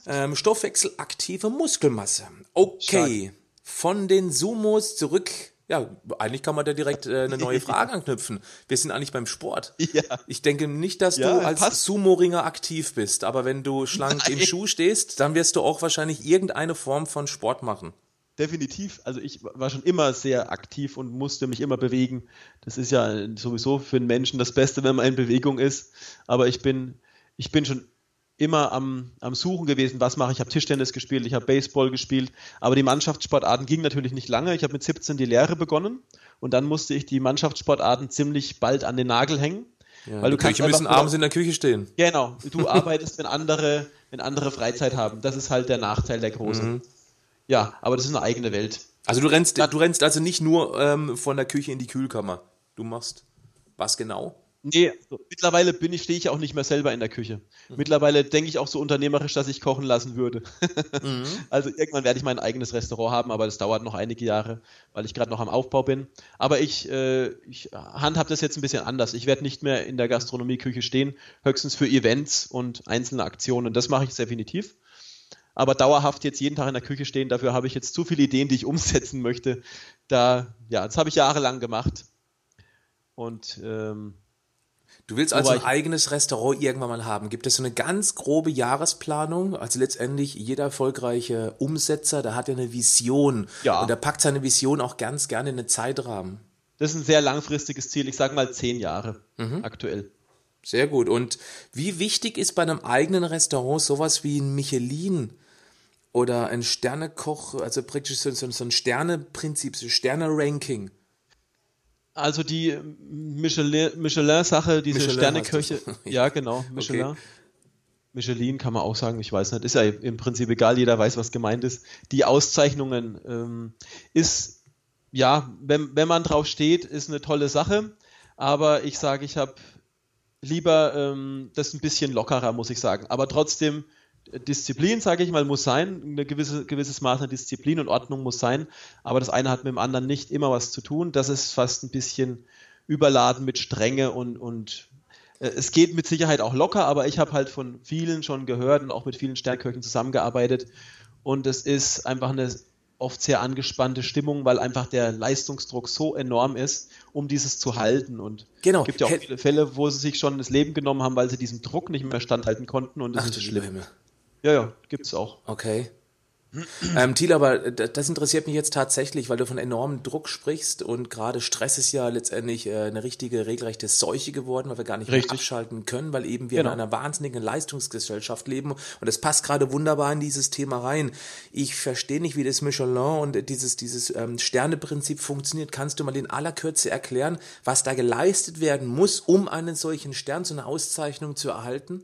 A: ähm, stoffwechselaktive Muskelmasse. Okay, Stark. von den Sumos zurück. Ja, eigentlich kann man da direkt äh, eine neue Frage anknüpfen. Wir sind eigentlich beim Sport. Ja. Ich denke nicht, dass ja, du als Sumo-Ringer aktiv bist, aber wenn du schlank Nein. im Schuh stehst, dann wirst du auch wahrscheinlich irgendeine Form von Sport machen
B: definitiv. Also ich war schon immer sehr aktiv und musste mich immer bewegen. Das ist ja sowieso für einen Menschen das Beste, wenn man in Bewegung ist. Aber ich bin, ich bin schon immer am, am Suchen gewesen, was mache ich. Ich habe Tischtennis gespielt, ich habe Baseball gespielt, aber die Mannschaftssportarten gingen natürlich nicht lange. Ich habe mit 17 die Lehre begonnen und dann musste ich die Mannschaftssportarten ziemlich bald an den Nagel hängen.
A: Ja, weil du kannst müssen abends in der Küche stehen.
B: Genau, du arbeitest, wenn andere, wenn andere Freizeit haben. Das ist halt der Nachteil der Großen. Mhm. Ja, aber das ist eine eigene Welt.
A: Also du rennst, du rennst also nicht nur ähm, von der Küche in die Kühlkammer. Du machst was genau?
B: Nee, mittlerweile bin ich, stehe ich auch nicht mehr selber in der Küche. Mhm. Mittlerweile denke ich auch so unternehmerisch, dass ich kochen lassen würde. mhm. Also irgendwann werde ich mein eigenes Restaurant haben, aber das dauert noch einige Jahre, weil ich gerade noch am Aufbau bin. Aber ich, äh, ich handhabe das jetzt ein bisschen anders. Ich werde nicht mehr in der Gastronomieküche stehen, höchstens für Events und einzelne Aktionen. Das mache ich definitiv aber dauerhaft jetzt jeden Tag in der Küche stehen, dafür habe ich jetzt zu viele Ideen, die ich umsetzen möchte. Da, ja, das habe ich jahrelang gemacht. Und ähm,
A: Du willst also ein eigenes Restaurant irgendwann mal haben. Gibt es so eine ganz grobe Jahresplanung? Also letztendlich jeder erfolgreiche Umsetzer, der hat ja eine Vision. Ja. Und der packt seine Vision auch ganz gerne in einen Zeitrahmen.
B: Das ist ein sehr langfristiges Ziel. Ich sage mal zehn Jahre mhm. aktuell.
A: Sehr gut. Und wie wichtig ist bei einem eigenen Restaurant sowas wie ein Michelin oder ein Sternekoch, also praktisch so, so, so ein Sterneprinzip, so Sterne-Ranking.
B: Also die Michelin-Sache, diese Michelin Sterneköche, ja genau, Michelin. Okay. Michelin kann man auch sagen, ich weiß nicht, ist ja im Prinzip egal, jeder weiß, was gemeint ist. Die Auszeichnungen ähm, ist, ja, wenn, wenn man drauf steht, ist eine tolle Sache, aber ich sage, ich habe lieber ähm, das ein bisschen lockerer, muss ich sagen. Aber trotzdem Disziplin, sage ich mal, muss sein. Ein gewisse, gewisses Maß an Disziplin und Ordnung muss sein. Aber das eine hat mit dem anderen nicht immer was zu tun. Das ist fast ein bisschen überladen mit Strenge und, und äh, es geht mit Sicherheit auch locker, aber ich habe halt von vielen schon gehört und auch mit vielen Sternköchen zusammengearbeitet. Und es ist einfach eine oft sehr angespannte Stimmung, weil einfach der Leistungsdruck so enorm ist, um dieses zu halten. Und
A: genau.
B: es gibt ja auch viele Fälle, wo sie sich schon das Leben genommen haben, weil sie diesem Druck nicht mehr standhalten konnten und das
A: Ach,
B: ist schlimm.
A: Himmel.
B: Ja, ja, gibt's auch.
A: Okay. Ähm, Thiel, aber das interessiert mich jetzt tatsächlich, weil du von enormem Druck sprichst und gerade Stress ist ja letztendlich äh, eine richtige, regelrechte Seuche geworden, weil wir gar nicht
B: Richtig.
A: mehr abschalten können, weil eben wir
B: Genau.
A: in einer wahnsinnigen Leistungsgesellschaft leben und das passt gerade wunderbar in dieses Thema rein. Ich verstehe nicht, wie das Michelin und dieses, dieses ähm, Sterneprinzip funktioniert. Kannst du mal in aller Kürze erklären, was da geleistet werden muss, um einen solchen Stern, so eine Auszeichnung zu erhalten?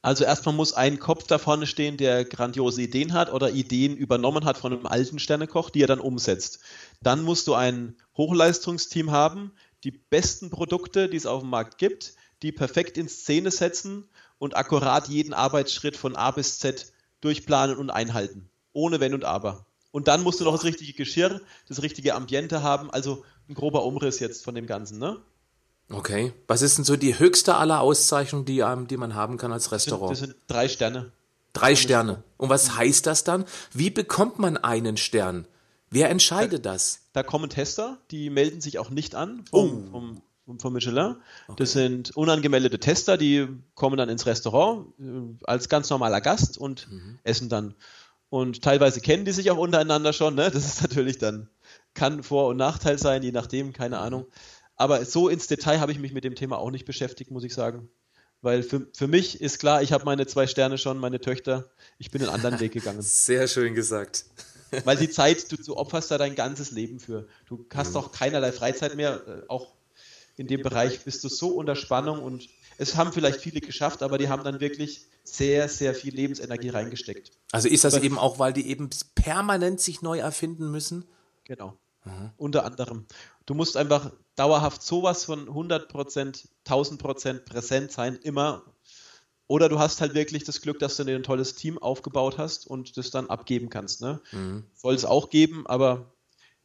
B: Also erstmal muss ein Kopf da vorne stehen, der grandiose Ideen hat oder Ideen übernommen hat von einem alten Sternekoch, die er dann umsetzt. Dann musst du ein Hochleistungsteam haben, die besten Produkte, die es auf dem Markt gibt, die perfekt in Szene setzen und akkurat jeden Arbeitsschritt von A bis Z durchplanen und einhalten. Ohne Wenn und Aber. Und dann musst du noch das richtige Geschirr, das richtige Ambiente haben, also ein grober Umriss jetzt von dem Ganzen, ne?
A: Okay. Was ist denn so die höchste aller Auszeichnungen, die, ähm, die man haben kann als
B: Das
A: Restaurant?
B: sind drei Sterne.
A: Drei Sterne. Und was heißt das dann? Wie bekommt man einen Stern? Wer entscheidet das?
B: Da kommen Tester, die melden sich auch nicht an vom, vom, vom, vom Michelin. Das sind unangemeldete Tester, die kommen dann ins Restaurant äh, als ganz normaler Gast und essen dann. Und teilweise kennen die sich auch untereinander schon. Ne? Das ist natürlich dann, kann Vor- und Nachteil sein, je nachdem, keine Ahnung. Aber so ins Detail habe ich mich mit dem Thema auch nicht beschäftigt, muss ich sagen. Weil für, für mich ist klar, ich habe meine zwei Sterne schon, meine Töchter. Ich bin einen anderen Weg gegangen.
A: Sehr schön gesagt.
B: Weil die Zeit, du, du opferst da dein ganzes Leben für. Du hast auch keinerlei Freizeit mehr. Äh, auch in dem Bereich bist du so unter Spannung und es haben vielleicht viele geschafft, aber die haben dann wirklich sehr, sehr viel Lebensenergie reingesteckt.
A: Also ist das eben auch, weil die eben permanent sich neu erfinden müssen?
B: Genau. Unter anderem. Du musst einfach dauerhaft sowas von 100%, 1000% präsent sein, immer. Oder du hast halt wirklich das Glück, dass du dir ein tolles Team aufgebaut hast und das dann abgeben kannst. Ne? Soll es auch geben, aber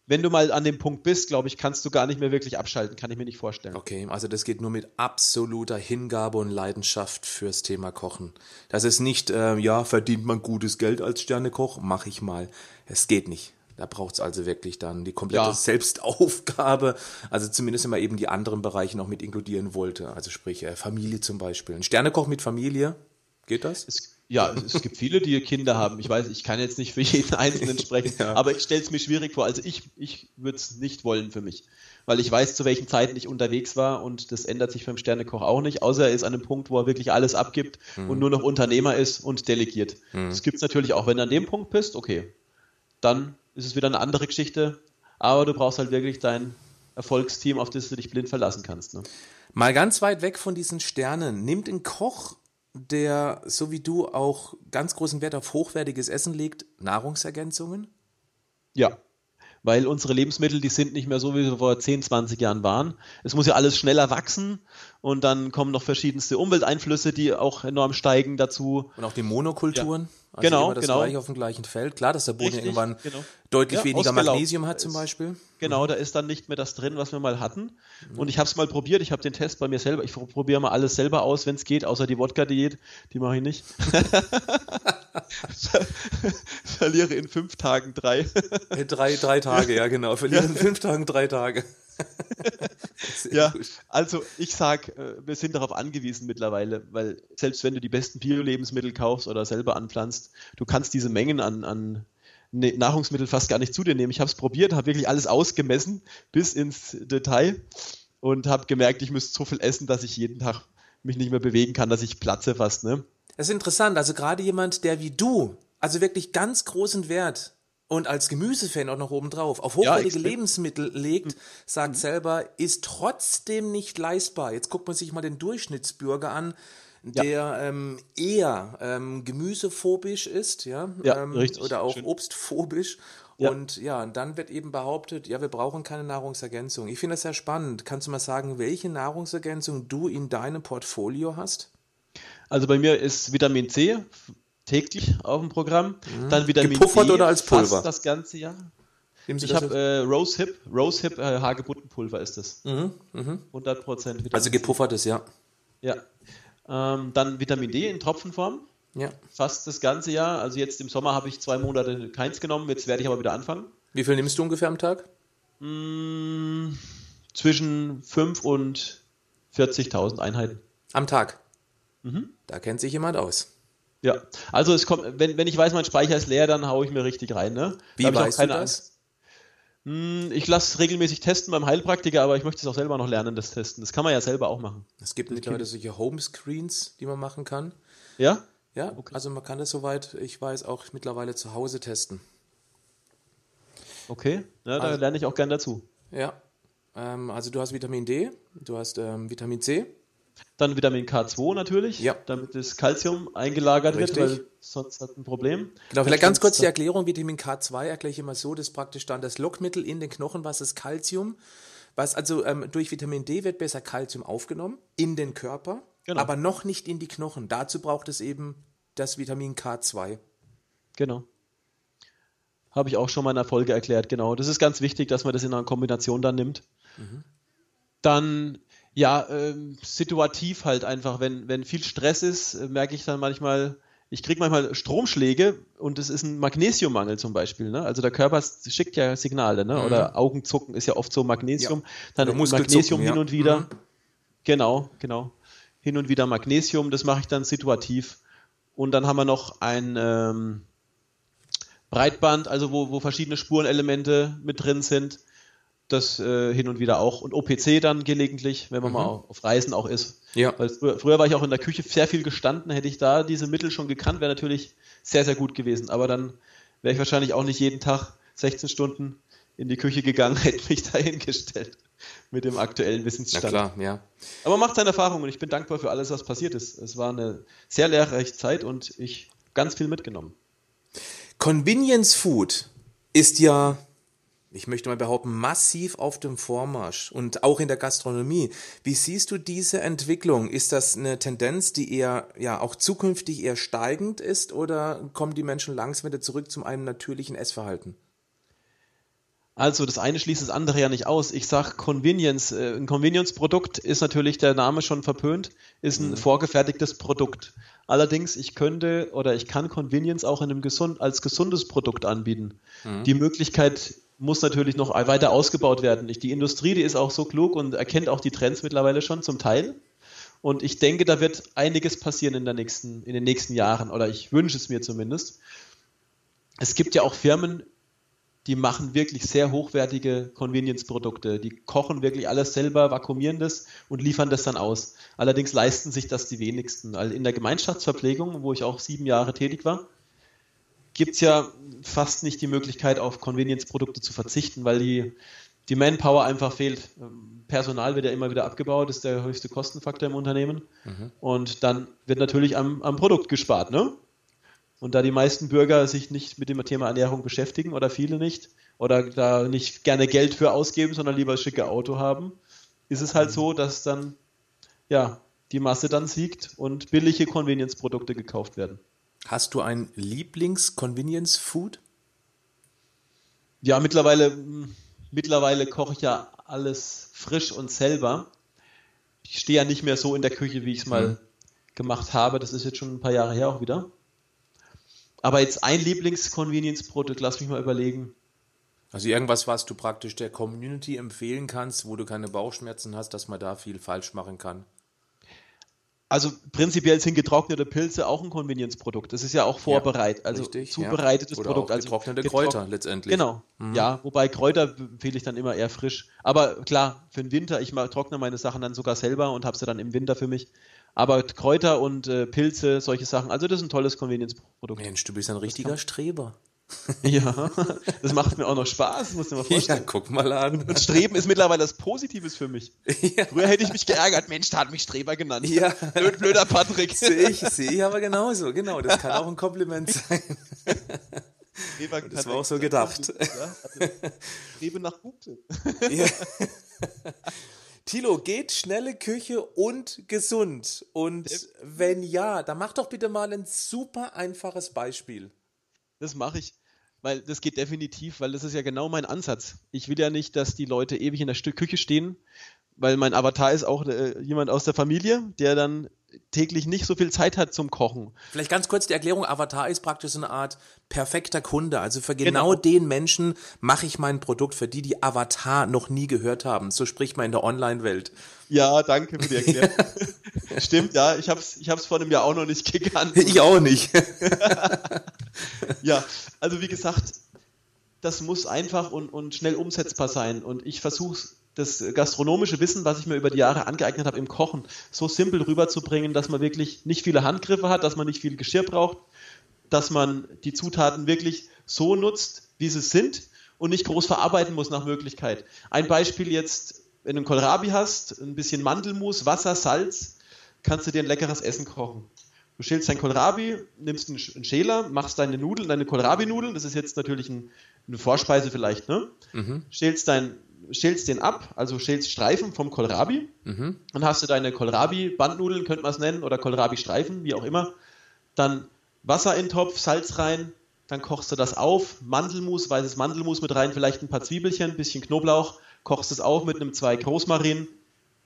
B: wenn du mal an dem Punkt bist, glaube ich, kannst du gar nicht mehr wirklich abschalten, kann ich mir nicht vorstellen.
A: Okay, also das geht nur mit absoluter Hingabe und Leidenschaft fürs Thema Kochen. Das ist nicht, äh, ja, verdient man gutes Geld als Sternekoch, mache ich mal. Es geht nicht. Da braucht es also wirklich dann die komplette
B: Ja.
A: Selbstaufgabe, also zumindest wenn man eben die anderen Bereiche noch mit inkludieren wollte, also sprich äh, Familie zum Beispiel. Ein Sternekoch mit Familie, geht das?
B: Es, ja, es, es gibt viele, die Kinder haben. Ich weiß, ich kann jetzt nicht für jeden Einzelnen sprechen,
A: Ja.
B: aber ich stelle es mir schwierig vor. Also ich, ich würde es nicht wollen für mich. Weil ich weiß, zu welchen Zeiten ich unterwegs war und das ändert sich beim Sternekoch auch nicht, außer er ist an einem Punkt, wo er wirklich alles abgibt und nur noch Unternehmer ist und delegiert. Das gibt es natürlich auch, wenn du an dem Punkt bist, okay. Dann ist es wieder eine andere Geschichte, aber du brauchst halt wirklich dein Erfolgsteam, auf das du dich blind verlassen kannst. Ne?
A: Mal ganz weit weg von diesen Sternen. Nimmt ein Koch, der so wie du auch ganz großen Wert auf hochwertiges Essen legt, Nahrungsergänzungen?
B: Ja, weil unsere Lebensmittel, die sind nicht mehr so, wie sie vor 10, 20 Jahren waren. Es muss ja alles schneller wachsen und dann kommen noch verschiedenste Umwelteinflüsse, die auch enorm steigen dazu.
A: Und auch die Monokulturen? Also
B: Genau,
A: das
B: genau.
A: gleiche auf dem gleichen Feld. Klar, dass der Boden
B: Richtig,
A: irgendwann
B: genau.
A: deutlich
B: Ja,
A: weniger. Magnesium hat zum Beispiel.
B: Genau, da ist dann nicht mehr das drin, was wir mal hatten. Und ich habe es mal probiert, ich habe den Test bei mir selber, ich probiere mal alles selber aus, wenn es geht, außer die Wodka-Diät, die mache ich nicht. Verliere in fünf Tagen drei.
A: Drei, drei Tage, ja genau. Verlieren in fünf Tagen drei Tage.
B: Ja,
A: gut.
B: also ich sag, äh, wir sind darauf angewiesen mittlerweile, weil selbst wenn du die besten Bio-Lebensmittel kaufst oder selber anpflanzt, du kannst diese Mengen an, an Ne- Nahrungsmittel fast gar nicht zu dir nehmen. Ich habe es probiert, habe wirklich alles ausgemessen bis ins Detail und habe gemerkt, ich müsste so viel essen, dass ich jeden Tag mich nicht mehr bewegen kann, dass ich platze fast. Ne?
A: Das ist interessant. Also gerade jemand, der wie du, also wirklich ganz großen Wert und als Gemüsefan auch noch obendrauf auf hochwertige
B: extrem.
A: Lebensmittel legt, sagt selber, ist trotzdem nicht leistbar. Jetzt guckt man sich mal den Durchschnittsbürger an, der ähm, eher ähm, gemüsephobisch ist, ja,
B: Ja,
A: ähm,
B: richtig,
A: oder auch
B: schön.
A: obstphobisch.
B: Ja.
A: Und ja, dann wird eben behauptet, ja, wir brauchen keine Nahrungsergänzung. Ich finde das sehr spannend. Kannst du mal sagen, welche Nahrungsergänzung du in deinem Portfolio hast?
B: Also bei mir ist Vitamin C täglich auf dem Programm, dann Vitamin
A: Mhm. Gepuffert
B: D
A: oder als Pulver?
B: fast das ganze Jahr. Ich habe äh, Rose Hip, Rose Hip äh, Hagebuttenpulver ist das. 100 Prozent Vitamin
A: Also gepuffertes, ja.
B: Ja. Ähm, dann Vitamin D in Tropfenform. Ja. Fast das ganze Jahr. Also jetzt im Sommer habe ich zwei Monate keins genommen, jetzt werde ich aber wieder anfangen.
A: Wie viel nimmst du ungefähr am Tag?
B: Hm, zwischen 5 und 40.000 Einheiten.
A: Am Tag? Mhm. Da kennt sich jemand aus.
B: Ja, also es kommt, wenn, wenn ich weiß, mein Speicher ist leer, dann haue ich mir richtig rein. Ne?
A: Wie da weißt du das? Angst.
B: Hm, ich lasse regelmäßig testen beim Heilpraktiker, aber ich möchte es auch selber noch lernen, das Testen. Das kann man ja selber auch machen.
A: Es gibt mittlerweile solche Homescreens, die man machen kann.
B: Ja?
A: Ja, okay. also man kann das soweit, ich weiß, auch mittlerweile zu Hause testen.
B: Okay, ja, da also, lerne ich auch gern dazu.
A: Ja, ähm, also du hast Vitamin D, du hast ähm, Vitamin C.
B: Dann Vitamin K2 natürlich,
A: ja.
B: damit das Kalzium eingelagert Richtig. wird, weil sonst hat ein Problem.
A: Genau, vielleicht ganz kurz die Erklärung, Vitamin K2 erkläre ich immer so, das ist praktisch dann das Lockmittel in den Knochen, was ist Kalzium. Was also ähm, durch Vitamin D wird besser Kalzium aufgenommen in den Körper, genau. aber noch nicht in die Knochen. Dazu braucht es eben das Vitamin K2.
B: Genau. Habe ich auch schon mal in einer Folge erklärt, genau. Das ist ganz wichtig, dass man das in einer Kombination dann nimmt. Mhm. Dann ja, ähm, situativ halt einfach, wenn, wenn viel Stress ist, äh, merke ich dann manchmal, ich kriege manchmal Stromschläge und es ist ein Magnesiummangel zum Beispiel. Ne? Also der Körper schickt ja Signale, ne? Mhm. oder Augenzucken ist ja oft so Magnesium, ja. dann Magnesium hin und wieder. Mhm. Genau, genau. Hin und wieder Magnesium, das mache ich dann situativ. Und dann haben wir noch ein ähm, Breitband, also wo, wo verschiedene Spurenelemente mit drin sind das äh, hin und wieder auch. Und OPC dann gelegentlich, wenn man mhm. mal auf Reisen auch ist.
A: Ja.
B: Weil früher, früher, war ich auch in der Küche sehr viel gestanden. Hätte ich da diese Mittel schon gekannt, wäre natürlich sehr, sehr gut gewesen. Aber dann wäre ich wahrscheinlich auch nicht jeden Tag 16 Stunden in die Küche gegangen, hätte mich da hingestellt mit dem aktuellen Wissensstand.
A: Na klar, ja.
B: Aber macht seine Erfahrungen und ich bin dankbar für alles, was passiert ist. Es war eine sehr lehrreiche Zeit und ich ganz viel mitgenommen.
A: Convenience Food ist ja ich möchte mal behaupten, massiv auf dem Vormarsch und auch in der Gastronomie. Wie siehst du diese Entwicklung? Ist das eine Tendenz, die eher, ja, auch zukünftig eher steigend ist oder kommen die Menschen langsam wieder zurück zu einem natürlichen Essverhalten?
B: Also das eine schließt das andere ja nicht aus. Ich sage Convenience. Äh, ein Convenience-Produkt ist natürlich der Name schon verpönt, ist ein mhm. vorgefertigtes Produkt. Allerdings, ich könnte oder ich kann Convenience auch in einem gesund, als gesundes Produkt anbieten. Mhm. Die Möglichkeit muss natürlich noch weiter ausgebaut werden. Die Industrie, die ist auch so klug und erkennt auch die Trends mittlerweile schon zum Teil. Und ich denke, da wird einiges passieren in, der nächsten, in den nächsten Jahren, oder ich wünsche es mir zumindest. Es gibt ja auch Firmen, die machen wirklich sehr hochwertige Convenience-Produkte. Die kochen wirklich alles selber, vakuumieren das und liefern das dann aus. Allerdings leisten sich das die wenigsten. Also in der Gemeinschaftsverpflegung, wo ich auch sieben Jahre tätig war, gibt es ja fast nicht die Möglichkeit, auf Convenience-Produkte zu verzichten, weil die, die Manpower einfach fehlt. Personal wird ja immer wieder abgebaut, ist der höchste Kostenfaktor im Unternehmen. Mhm. Und dann wird natürlich am, am Produkt gespart. Ne? Und da die meisten Bürger sich nicht mit dem Thema Ernährung beschäftigen oder viele nicht oder da nicht gerne Geld für ausgeben, sondern lieber schicke Auto haben, ist es halt mhm. so, dass dann ja die Masse dann siegt und billige Convenience-Produkte gekauft werden.
A: Hast du ein Lieblings-Convenience-Food?
B: Ja, mittlerweile, mittlerweile koche ich ja alles frisch und selber. Ich stehe ja nicht mehr so in der Küche, wie ich es mal mhm. gemacht habe. Das ist jetzt schon ein paar Jahre her auch wieder. Aber jetzt ein Lieblings-Convenience-Produkt, lass mich mal überlegen.
A: Also irgendwas, was du praktisch der Community empfehlen kannst, wo du keine Bauchschmerzen hast, dass man da viel falsch machen kann.
B: Also prinzipiell sind getrocknete Pilze auch ein Convenience-Produkt. Das ist ja auch vorbereitet, ja, also richtig, zubereitetes
A: ja.
B: Produkt.
A: Also getrocknete getrock Kräuter letztendlich.
B: Genau. Mhm. Ja, wobei Kräuter empfehle ich dann immer eher frisch. Aber klar, für den Winter, ich trockne meine Sachen dann sogar selber und habe sie dann im Winter für mich. Aber Kräuter und äh, Pilze, solche Sachen, also das ist ein tolles Convenience-Produkt.
A: Mensch, du bist ein richtiger Streber.
B: Ja, das macht mir auch noch Spaß, muss ich mal vorstellen. Ja,
A: guck mal an.
B: Und Streben ist mittlerweile was Positives für mich. Ja. Früher hätte ich mich geärgert, Mensch, da hat mich Streber genannt.
A: Ja.
B: Blöd, blöder Patrick.
A: Sehe ich, sehe ich aber genauso. Genau, das kann auch ein Kompliment sein. das war auch so gedacht.
B: Strebe nach Gute.
A: Ja. Tilo, geht schnelle Küche und gesund? Und wenn ja, dann mach doch bitte mal ein super einfaches Beispiel.
B: Das mache ich, weil das geht definitiv, weil das ist ja genau mein Ansatz. Ich will ja nicht, dass die Leute ewig in der Küche stehen, weil mein Avatar ist auch äh, jemand aus der Familie, der dann täglich nicht so viel Zeit hat zum Kochen.
A: Vielleicht ganz kurz die Erklärung, Avatar ist praktisch so eine Art perfekter Kunde. Also für genau, genau. den Menschen mache ich mein Produkt, für die, die Avatar noch nie gehört haben. So spricht man in der Online-Welt.
B: Ja, danke für die Erklärung. Stimmt, ja, ich habe es ich hab's vor einem Jahr auch noch nicht gekannt.
A: Ich auch nicht.
B: ja, also wie gesagt, das muss einfach und, und schnell umsetzbar sein. Und ich versuche das gastronomische Wissen, was ich mir über die Jahre angeeignet habe im Kochen, so simpel rüberzubringen, dass man wirklich nicht viele Handgriffe hat, dass man nicht viel Geschirr braucht, dass man die Zutaten wirklich so nutzt, wie sie sind und nicht groß verarbeiten muss nach Möglichkeit. Ein Beispiel jetzt, wenn du einen Kohlrabi hast, ein bisschen Mandelmus, Wasser, Salz, kannst du dir ein leckeres Essen kochen. Du schälst dein Kohlrabi, nimmst einen Schäler, machst deine Nudeln, deine Kohlrabi-Nudeln, das ist jetzt natürlich ein, eine Vorspeise vielleicht, ne? Mhm. Schälst dein schälst den ab, also schälst Streifen vom Kohlrabi. Mhm. Dann hast du deine Kohlrabi-Bandnudeln, könnte man es nennen, oder Kohlrabi-Streifen, wie auch immer. Dann Wasser in den Topf, Salz rein, dann kochst du das auf, Mandelmus, weißes Mandelmus mit rein, vielleicht ein paar Zwiebelchen, ein bisschen Knoblauch, kochst es auf mit einem zwei Großmarin.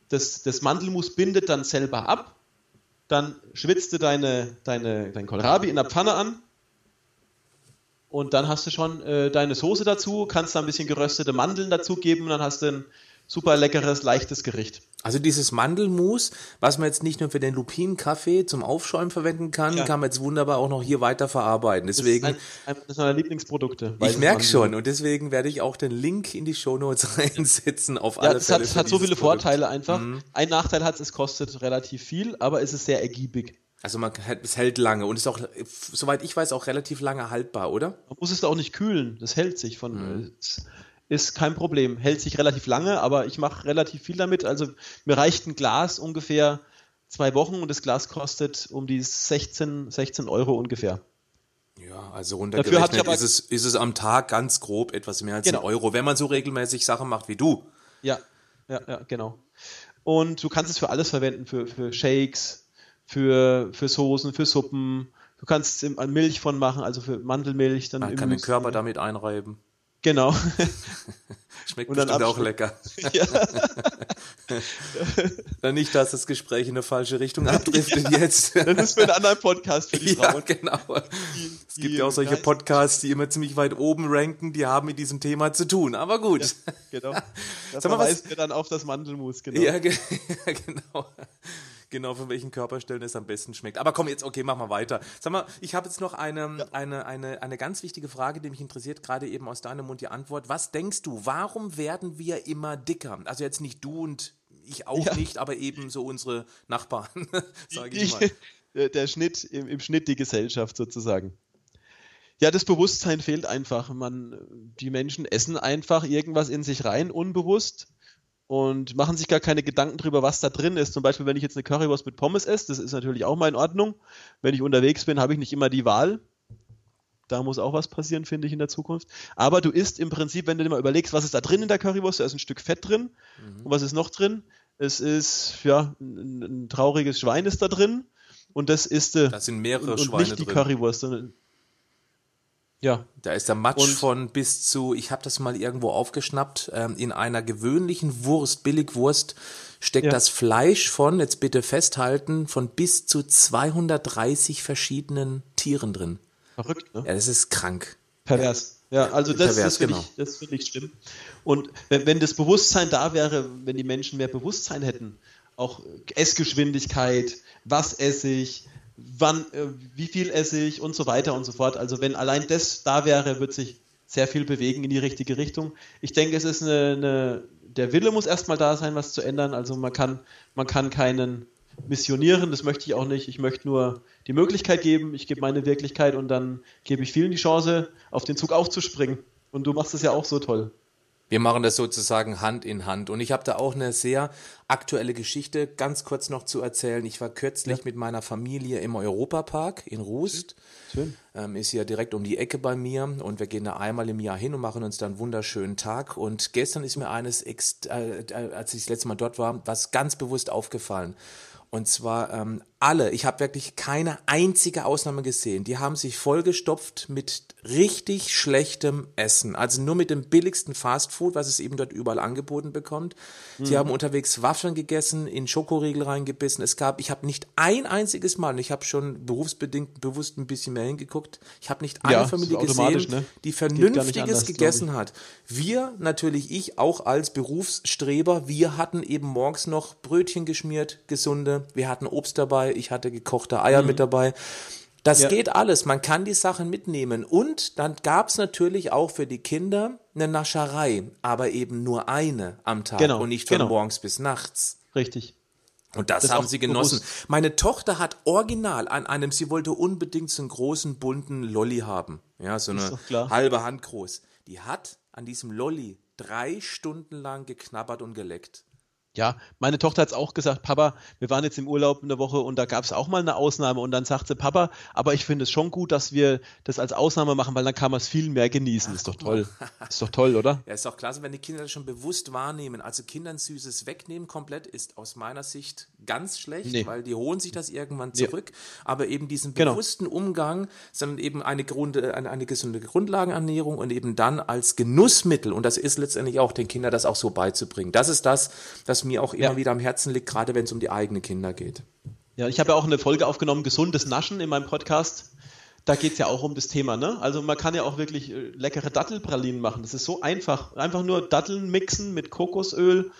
B: Das, das Mandelmus bindet dann selber ab. Dann schwitzt du deine, deine, dein Kohlrabi in der Pfanne an, und dann hast du schon äh, deine Soße dazu, kannst da ein bisschen geröstete Mandeln dazugeben und dann hast du ein super leckeres, leichtes Gericht.
A: Also dieses Mandelmus, was man jetzt nicht nur für den Lupinenkaffee zum Aufschäumen verwenden kann, ja. kann man jetzt wunderbar auch noch hier weiter verarbeiten. Deswegen, das
B: ist ein, ein meiner Lieblingsprodukte.
A: Ich merke schon und deswegen werde ich auch den Link in die Shownotes reinsetzen auf alle
B: ja, Fälle. Es hat, hat so viele Produkt. Vorteile einfach. Mhm. Ein Nachteil hat es, es kostet relativ viel, aber es ist sehr ergiebig.
A: Also man es hält lange und ist auch, soweit ich weiß, auch relativ lange haltbar, oder?
B: Man muss es auch nicht kühlen. Das hält sich von. Mhm. Ist kein Problem. Hält sich relativ lange, aber ich mache relativ viel damit. Also mir reicht ein Glas ungefähr zwei Wochen und das Glas kostet um die 16, 16 Euro ungefähr.
A: Ja, also runtergerechnet ist es, ist es am Tag ganz grob etwas mehr als genau. ein Euro, wenn man so regelmäßig Sachen macht wie du.
B: Ja, ja, ja, genau. Und du kannst es für alles verwenden, für, für Shakes, für, für Soßen, für Suppen. Du kannst Milch von machen, also für Mandelmilch.
A: Dann Man kann den Körper damit einreiben.
B: Genau.
A: Schmeckt und bestimmt auch lecker. Ja. dann nicht, dass das Gespräch in eine falsche Richtung abdriftet jetzt.
B: das ist für einen anderen Podcast für die
A: Frauen. Ja, genau. Die, es gibt ja auch solche Podcasts, die immer ziemlich weit oben ranken, die haben mit diesem Thema zu tun. Aber gut. Ja,
B: genau. Das Sag mal, was, dann auf das Mandelmus,
A: genau. Ja, genau genau von welchen Körperstellen es am besten schmeckt. Aber komm jetzt, okay, mach mal weiter. Sag mal, ich habe jetzt noch eine, ja. eine, eine, eine ganz wichtige Frage, die mich interessiert, gerade eben aus deinem Mund die Antwort. Was denkst du, warum werden wir immer dicker? Also jetzt nicht du und ich auch ja. nicht, aber eben so unsere Nachbarn,
B: sage ich mal. Der Schnitt, im, im Schnitt die Gesellschaft sozusagen. Ja, das Bewusstsein fehlt einfach. Man, die Menschen essen einfach irgendwas in sich rein, unbewusst und machen sich gar keine Gedanken darüber, was da drin ist. Zum Beispiel, wenn ich jetzt eine Currywurst mit Pommes esse, das ist natürlich auch mal in Ordnung. Wenn ich unterwegs bin, habe ich nicht immer die Wahl. Da muss auch was passieren, finde ich, in der Zukunft. Aber du isst im Prinzip, wenn du dir mal überlegst, was ist da drin in der Currywurst, da ist ein Stück Fett drin. Mhm. Und was ist noch drin? Es ist, ja, ein, ein, trauriges Schwein ist da drin. Und das ist,
A: äh, das sind mehrere und, und Schweine
B: nicht die drin. Currywurst, sondern
A: ja. Da ist der Matsch und von bis zu, ich habe das mal irgendwo aufgeschnappt, ähm, in einer gewöhnlichen Wurst, Billigwurst, steckt ja. das Fleisch von, jetzt bitte festhalten, von bis zu 230 verschiedenen Tieren drin.
B: Verrückt, ne?
A: Ja, das ist krank.
B: Pervers. Ja, also das, Pervers, das finde genau. ich, das find ich schlimm. Und wenn, wenn das Bewusstsein da wäre, wenn die Menschen mehr Bewusstsein hätten, auch Essgeschwindigkeit, was esse ich, wann, äh, wie viel esse ich und so weiter und so fort. Also wenn allein das da wäre, wird sich sehr viel bewegen in die richtige Richtung. Ich denke, es ist eine, eine der Wille muss erstmal da sein, was zu ändern. Also man kann, man kann keinen missionieren, das möchte ich auch nicht. Ich möchte nur die Möglichkeit geben, ich gebe meine Wirklichkeit und dann gebe ich vielen die Chance, auf den Zug aufzuspringen. Und du machst es ja auch so toll.
A: Wir machen das sozusagen Hand in Hand. Und ich habe da auch eine sehr aktuelle Geschichte ganz kurz noch zu erzählen. Ich war kürzlich ja. mit meiner Familie im Europapark in Rust. Schön. Ähm, ist ja direkt um die Ecke bei mir und wir gehen da einmal im Jahr hin und machen uns da einen wunderschönen Tag. Und gestern ist mir eines, äh, als ich das letzte Mal dort war, was ganz bewusst aufgefallen. Und zwar ähm, alle, ich habe wirklich keine einzige Ausnahme gesehen, die haben sich vollgestopft mit richtig schlechtem Essen. Also nur mit dem billigsten Fastfood, was es eben dort überall angeboten bekommt. Sie mhm. haben unterwegs Waffeln gegessen, in Schokoriegel reingebissen. Es gab, ich habe nicht ein einziges Mal, und ich habe schon berufsbedingt bewusst ein bisschen mehr hingeguckt, ich habe nicht eine ja, Familie gesehen, ne? die Vernünftiges anders, gegessen hat. Wir, natürlich ich, auch als Berufsstreber, wir hatten eben morgens noch Brötchen geschmiert, gesunde, wir hatten Obst dabei, dabei, ich hatte gekochte Eier mhm. mit dabei. Das ja. geht alles, man kann die Sachen mitnehmen. Und dann gab es natürlich auch für die Kinder eine Nascherei, aber eben nur eine am Tag genau. und nicht von genau. morgens bis nachts.
B: Richtig.
A: Und das, das haben sie genossen. Bewusst. Meine Tochter hat original an einem, sie wollte unbedingt so einen großen bunten Lolli haben. Ja, so eine halbe Hand groß. Die hat an diesem Lolli drei Stunden lang geknabbert und geleckt.
B: Ja, meine Tochter hat es auch gesagt, Papa, wir waren jetzt im Urlaub in der Woche und da gab es auch mal eine Ausnahme und dann sagte Papa, aber ich finde es schon gut, dass wir das als Ausnahme machen, weil dann kann man es viel mehr genießen. Ist doch toll. ist doch toll, oder?
A: Ja, ist doch klasse, wenn die Kinder das schon bewusst wahrnehmen. Also Kindern Süßes wegnehmen komplett ist aus meiner Sicht ganz schlecht, nee. weil die holen sich das irgendwann zurück. Nee. Aber eben diesen genau. bewussten genau. Umgang, sondern eben eine, Grund, eine, eine gesunde Grundlagenernährung und eben dann als Genussmittel, und das ist letztendlich auch den Kindern das auch so beizubringen. Das ist das, was mir auch immer ja. wieder am Herzen liegt, gerade wenn es um die eigenen Kinder geht.
B: Ja, ich habe ja auch eine Folge aufgenommen, gesundes Naschen in meinem Podcast. Da geht es ja auch um das Thema, ne? Also man kann ja auch wirklich äh, leckere Dattelpralinen machen. Das ist so einfach. Einfach nur Datteln mixen mit Kokosöl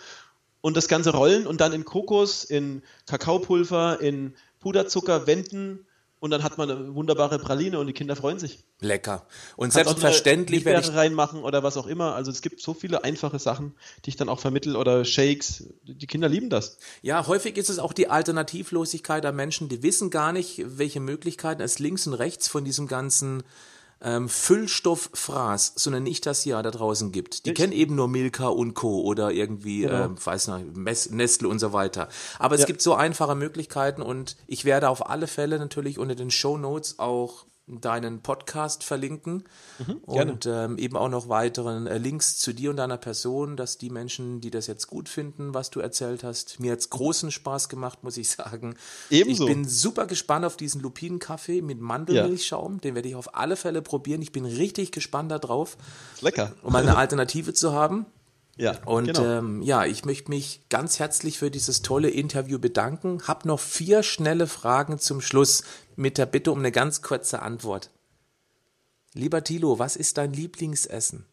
B: und das Ganze rollen und dann in Kokos, in Kakaopulver, in Puderzucker wenden und dann hat man eine wunderbare Praline und die Kinder freuen sich.
A: Lecker. Und Kannst selbstverständlich
B: werde ich reinmachen oder was auch immer. Also es gibt so viele einfache Sachen, die ich dann auch vermittel oder Shakes. Die Kinder lieben das.
A: Ja, häufig ist es auch die Alternativlosigkeit der Menschen, die wissen gar nicht, welche Möglichkeiten es links und rechts von diesem ganzen ähm, Füllstofffraß, so nenne ich das ja, da draußen gibt. Die kennen eben nur Milka und Co. oder irgendwie, genau. ähm, weiß nicht, Nestle und so weiter. Aber es ja. gibt so einfache Möglichkeiten und ich werde auf alle Fälle natürlich unter den Show Notes auch deinen Podcast verlinken mhm, und ähm, eben auch noch weiteren äh, Links zu dir und deiner Person, dass die Menschen, die das jetzt gut finden, was du erzählt hast, mir jetzt großen Spaß gemacht, muss ich sagen. Ebenso. Ich bin super gespannt auf diesen Lupinenkaffee mit Mandelmilchschaum, ja. den werde ich auf alle Fälle probieren. Ich bin richtig gespannt darauf,
B: lecker,
A: um eine Alternative zu haben. Ja, und genau. ähm, ja, ich möchte mich ganz herzlich für dieses tolle Interview bedanken. Hab noch vier schnelle Fragen zum Schluss mit der Bitte um eine ganz kurze Antwort. Lieber Thilo, was ist dein Lieblingsessen?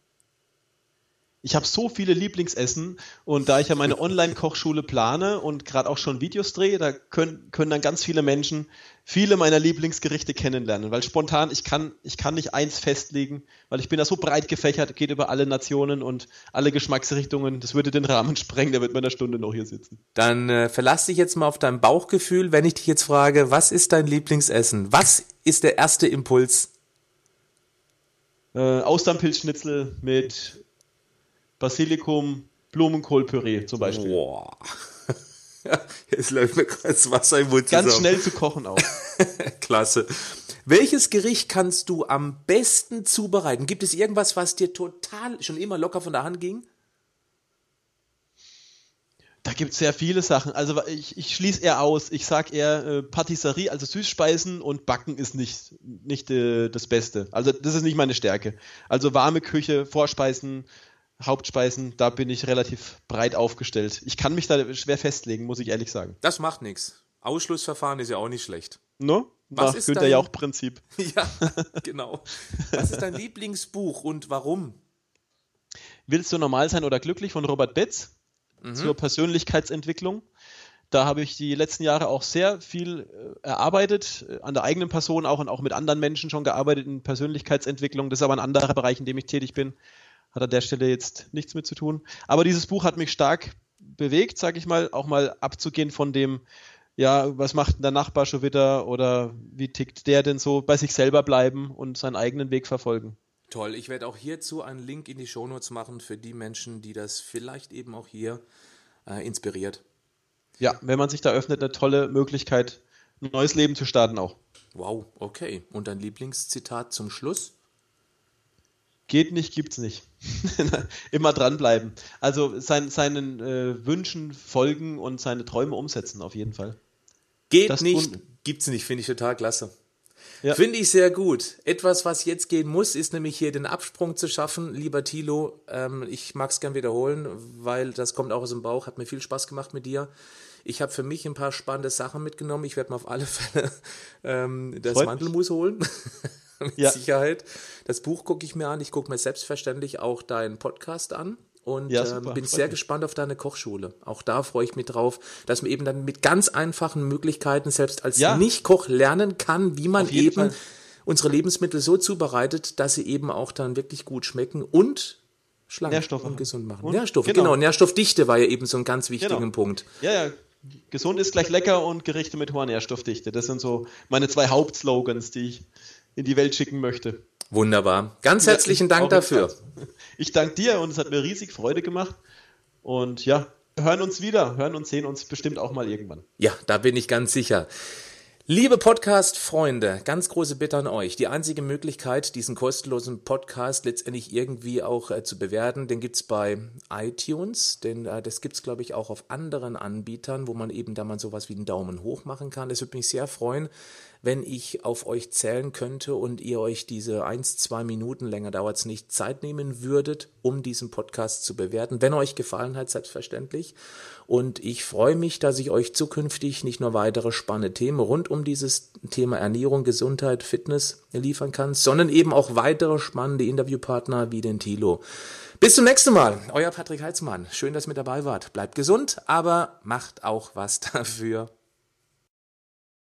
B: Ich habe so viele Lieblingsessen und da ich ja meine Online-Kochschule plane und gerade auch schon Videos drehe, da können, können dann ganz viele Menschen viele meiner Lieblingsgerichte kennenlernen, weil spontan, ich kann, ich kann nicht eins festlegen, weil ich bin da so breit gefächert, geht über alle Nationen und alle Geschmacksrichtungen, das würde den Rahmen sprengen, da wird man eine Stunde noch hier sitzen.
A: Dann äh, verlass dich jetzt mal auf dein Bauchgefühl, wenn ich dich jetzt frage, was ist dein Lieblingsessen? Was ist der erste Impuls?
B: Äh, Austernpilzschnitzel mit Basilikum, Blumenkohlpüree zum Beispiel. Boah.
A: Jetzt läuft mir kurz Wasser im Mund
B: Ganz zusammen. schnell zu kochen auch.
A: Klasse. Welches Gericht kannst du am besten zubereiten? Gibt es irgendwas, was dir total schon immer locker von der Hand ging?
B: Da gibt es sehr viele Sachen. Also ich, ich schließe eher aus. Ich sage eher äh, Patisserie, also Süßspeisen und Backen ist nicht, nicht äh, das Beste. Also das ist nicht meine Stärke. Also warme Küche, Vorspeisen, Hauptspeisen, da bin ich relativ breit aufgestellt. Ich kann mich da schwer festlegen, muss ich ehrlich sagen.
A: Das macht nichts. Ausschlussverfahren ist ja auch nicht schlecht.
B: No? Was Nach ist Günther dein... ja auch Prinzip.
A: ja, genau. Was ist dein Lieblingsbuch und warum?
B: Willst du normal sein oder glücklich von Robert Betz mhm. zur Persönlichkeitsentwicklung. Da habe ich die letzten Jahre auch sehr viel äh, erarbeitet, äh, an der eigenen Person auch und auch mit anderen Menschen schon gearbeitet in Persönlichkeitsentwicklung. Das ist aber ein anderer Bereich, in dem ich tätig bin hat an der Stelle jetzt nichts mit zu tun. Aber dieses Buch hat mich stark bewegt, sage ich mal, auch mal abzugehen von dem, ja, was macht denn der Nachbar schon wieder oder wie tickt der denn so, bei sich selber bleiben und seinen eigenen Weg verfolgen.
A: Toll, ich werde auch hierzu einen Link in die Shownotes machen für die Menschen, die das vielleicht eben auch hier äh, inspiriert.
B: Ja, wenn man sich da öffnet, eine tolle Möglichkeit, ein neues Leben zu starten auch.
A: Wow, okay. Und dein Lieblingszitat zum Schluss?
B: Geht nicht, gibt's nicht. Immer dranbleiben. Also sein, seinen äh, Wünschen folgen und seine Träume umsetzen, auf jeden Fall.
A: Geht das nicht, gibt's nicht, finde ich total klasse. Ja. Finde ich sehr gut. Etwas, was jetzt gehen muss, ist nämlich hier den Absprung zu schaffen. Lieber Thilo, ähm, ich mag es gern wiederholen, weil das kommt auch aus dem Bauch. Hat mir viel Spaß gemacht mit dir. Ich habe für mich ein paar spannende Sachen mitgenommen. Ich werde mir auf alle Fälle ähm, das Freut Mantelmus holen. mit ja. Sicherheit. Das Buch gucke ich mir an. Ich gucke mir selbstverständlich auch deinen Podcast an und ja, ähm, bin sehr gespannt auf deine Kochschule. Auch da freue ich mich drauf, dass man eben dann mit ganz einfachen Möglichkeiten selbst als ja. Nicht-Koch lernen kann, wie man eben Fall. unsere Lebensmittel so zubereitet, dass sie eben auch dann wirklich gut schmecken und schlank
B: Nährstoffe.
A: und gesund machen. Und? Nährstoffe, genau. genau. Nährstoffdichte war ja eben so ein ganz wichtiger genau. Punkt.
B: Ja, ja. Gesund ist gleich lecker und Gerichte mit hoher Nährstoffdichte. Das sind so meine zwei Hauptslogans, die ich in die Welt schicken möchte.
A: Wunderbar. Ganz herzlichen ja, Dank dafür.
B: Ich danke dir und es hat mir riesig Freude gemacht. Und ja, hören uns wieder, hören und sehen uns bestimmt auch mal irgendwann.
A: Ja, da bin ich ganz sicher. Liebe Podcast-Freunde, ganz große Bitte an euch. Die einzige Möglichkeit, diesen kostenlosen Podcast letztendlich irgendwie auch äh, zu bewerten, den gibt's bei iTunes, denn äh, das gibt's glaube ich, auch auf anderen Anbietern, wo man eben da mal sowas wie einen Daumen hoch machen kann. Das würde mich sehr freuen, wenn ich auf euch zählen könnte und ihr euch diese eins, zwei Minuten länger dauert es nicht Zeit nehmen würdet, um diesen Podcast zu bewerten. Wenn euch gefallen hat, selbstverständlich. Und ich freue mich, dass ich euch zukünftig nicht nur weitere spannende Themen rund um dieses Thema Ernährung, Gesundheit, Fitness liefern kann, sondern eben auch weitere spannende Interviewpartner wie den Thilo. Bis zum nächsten Mal. Euer Patrick Heitzmann. Schön, dass ihr mit dabei wart. Bleibt gesund, aber macht auch was dafür.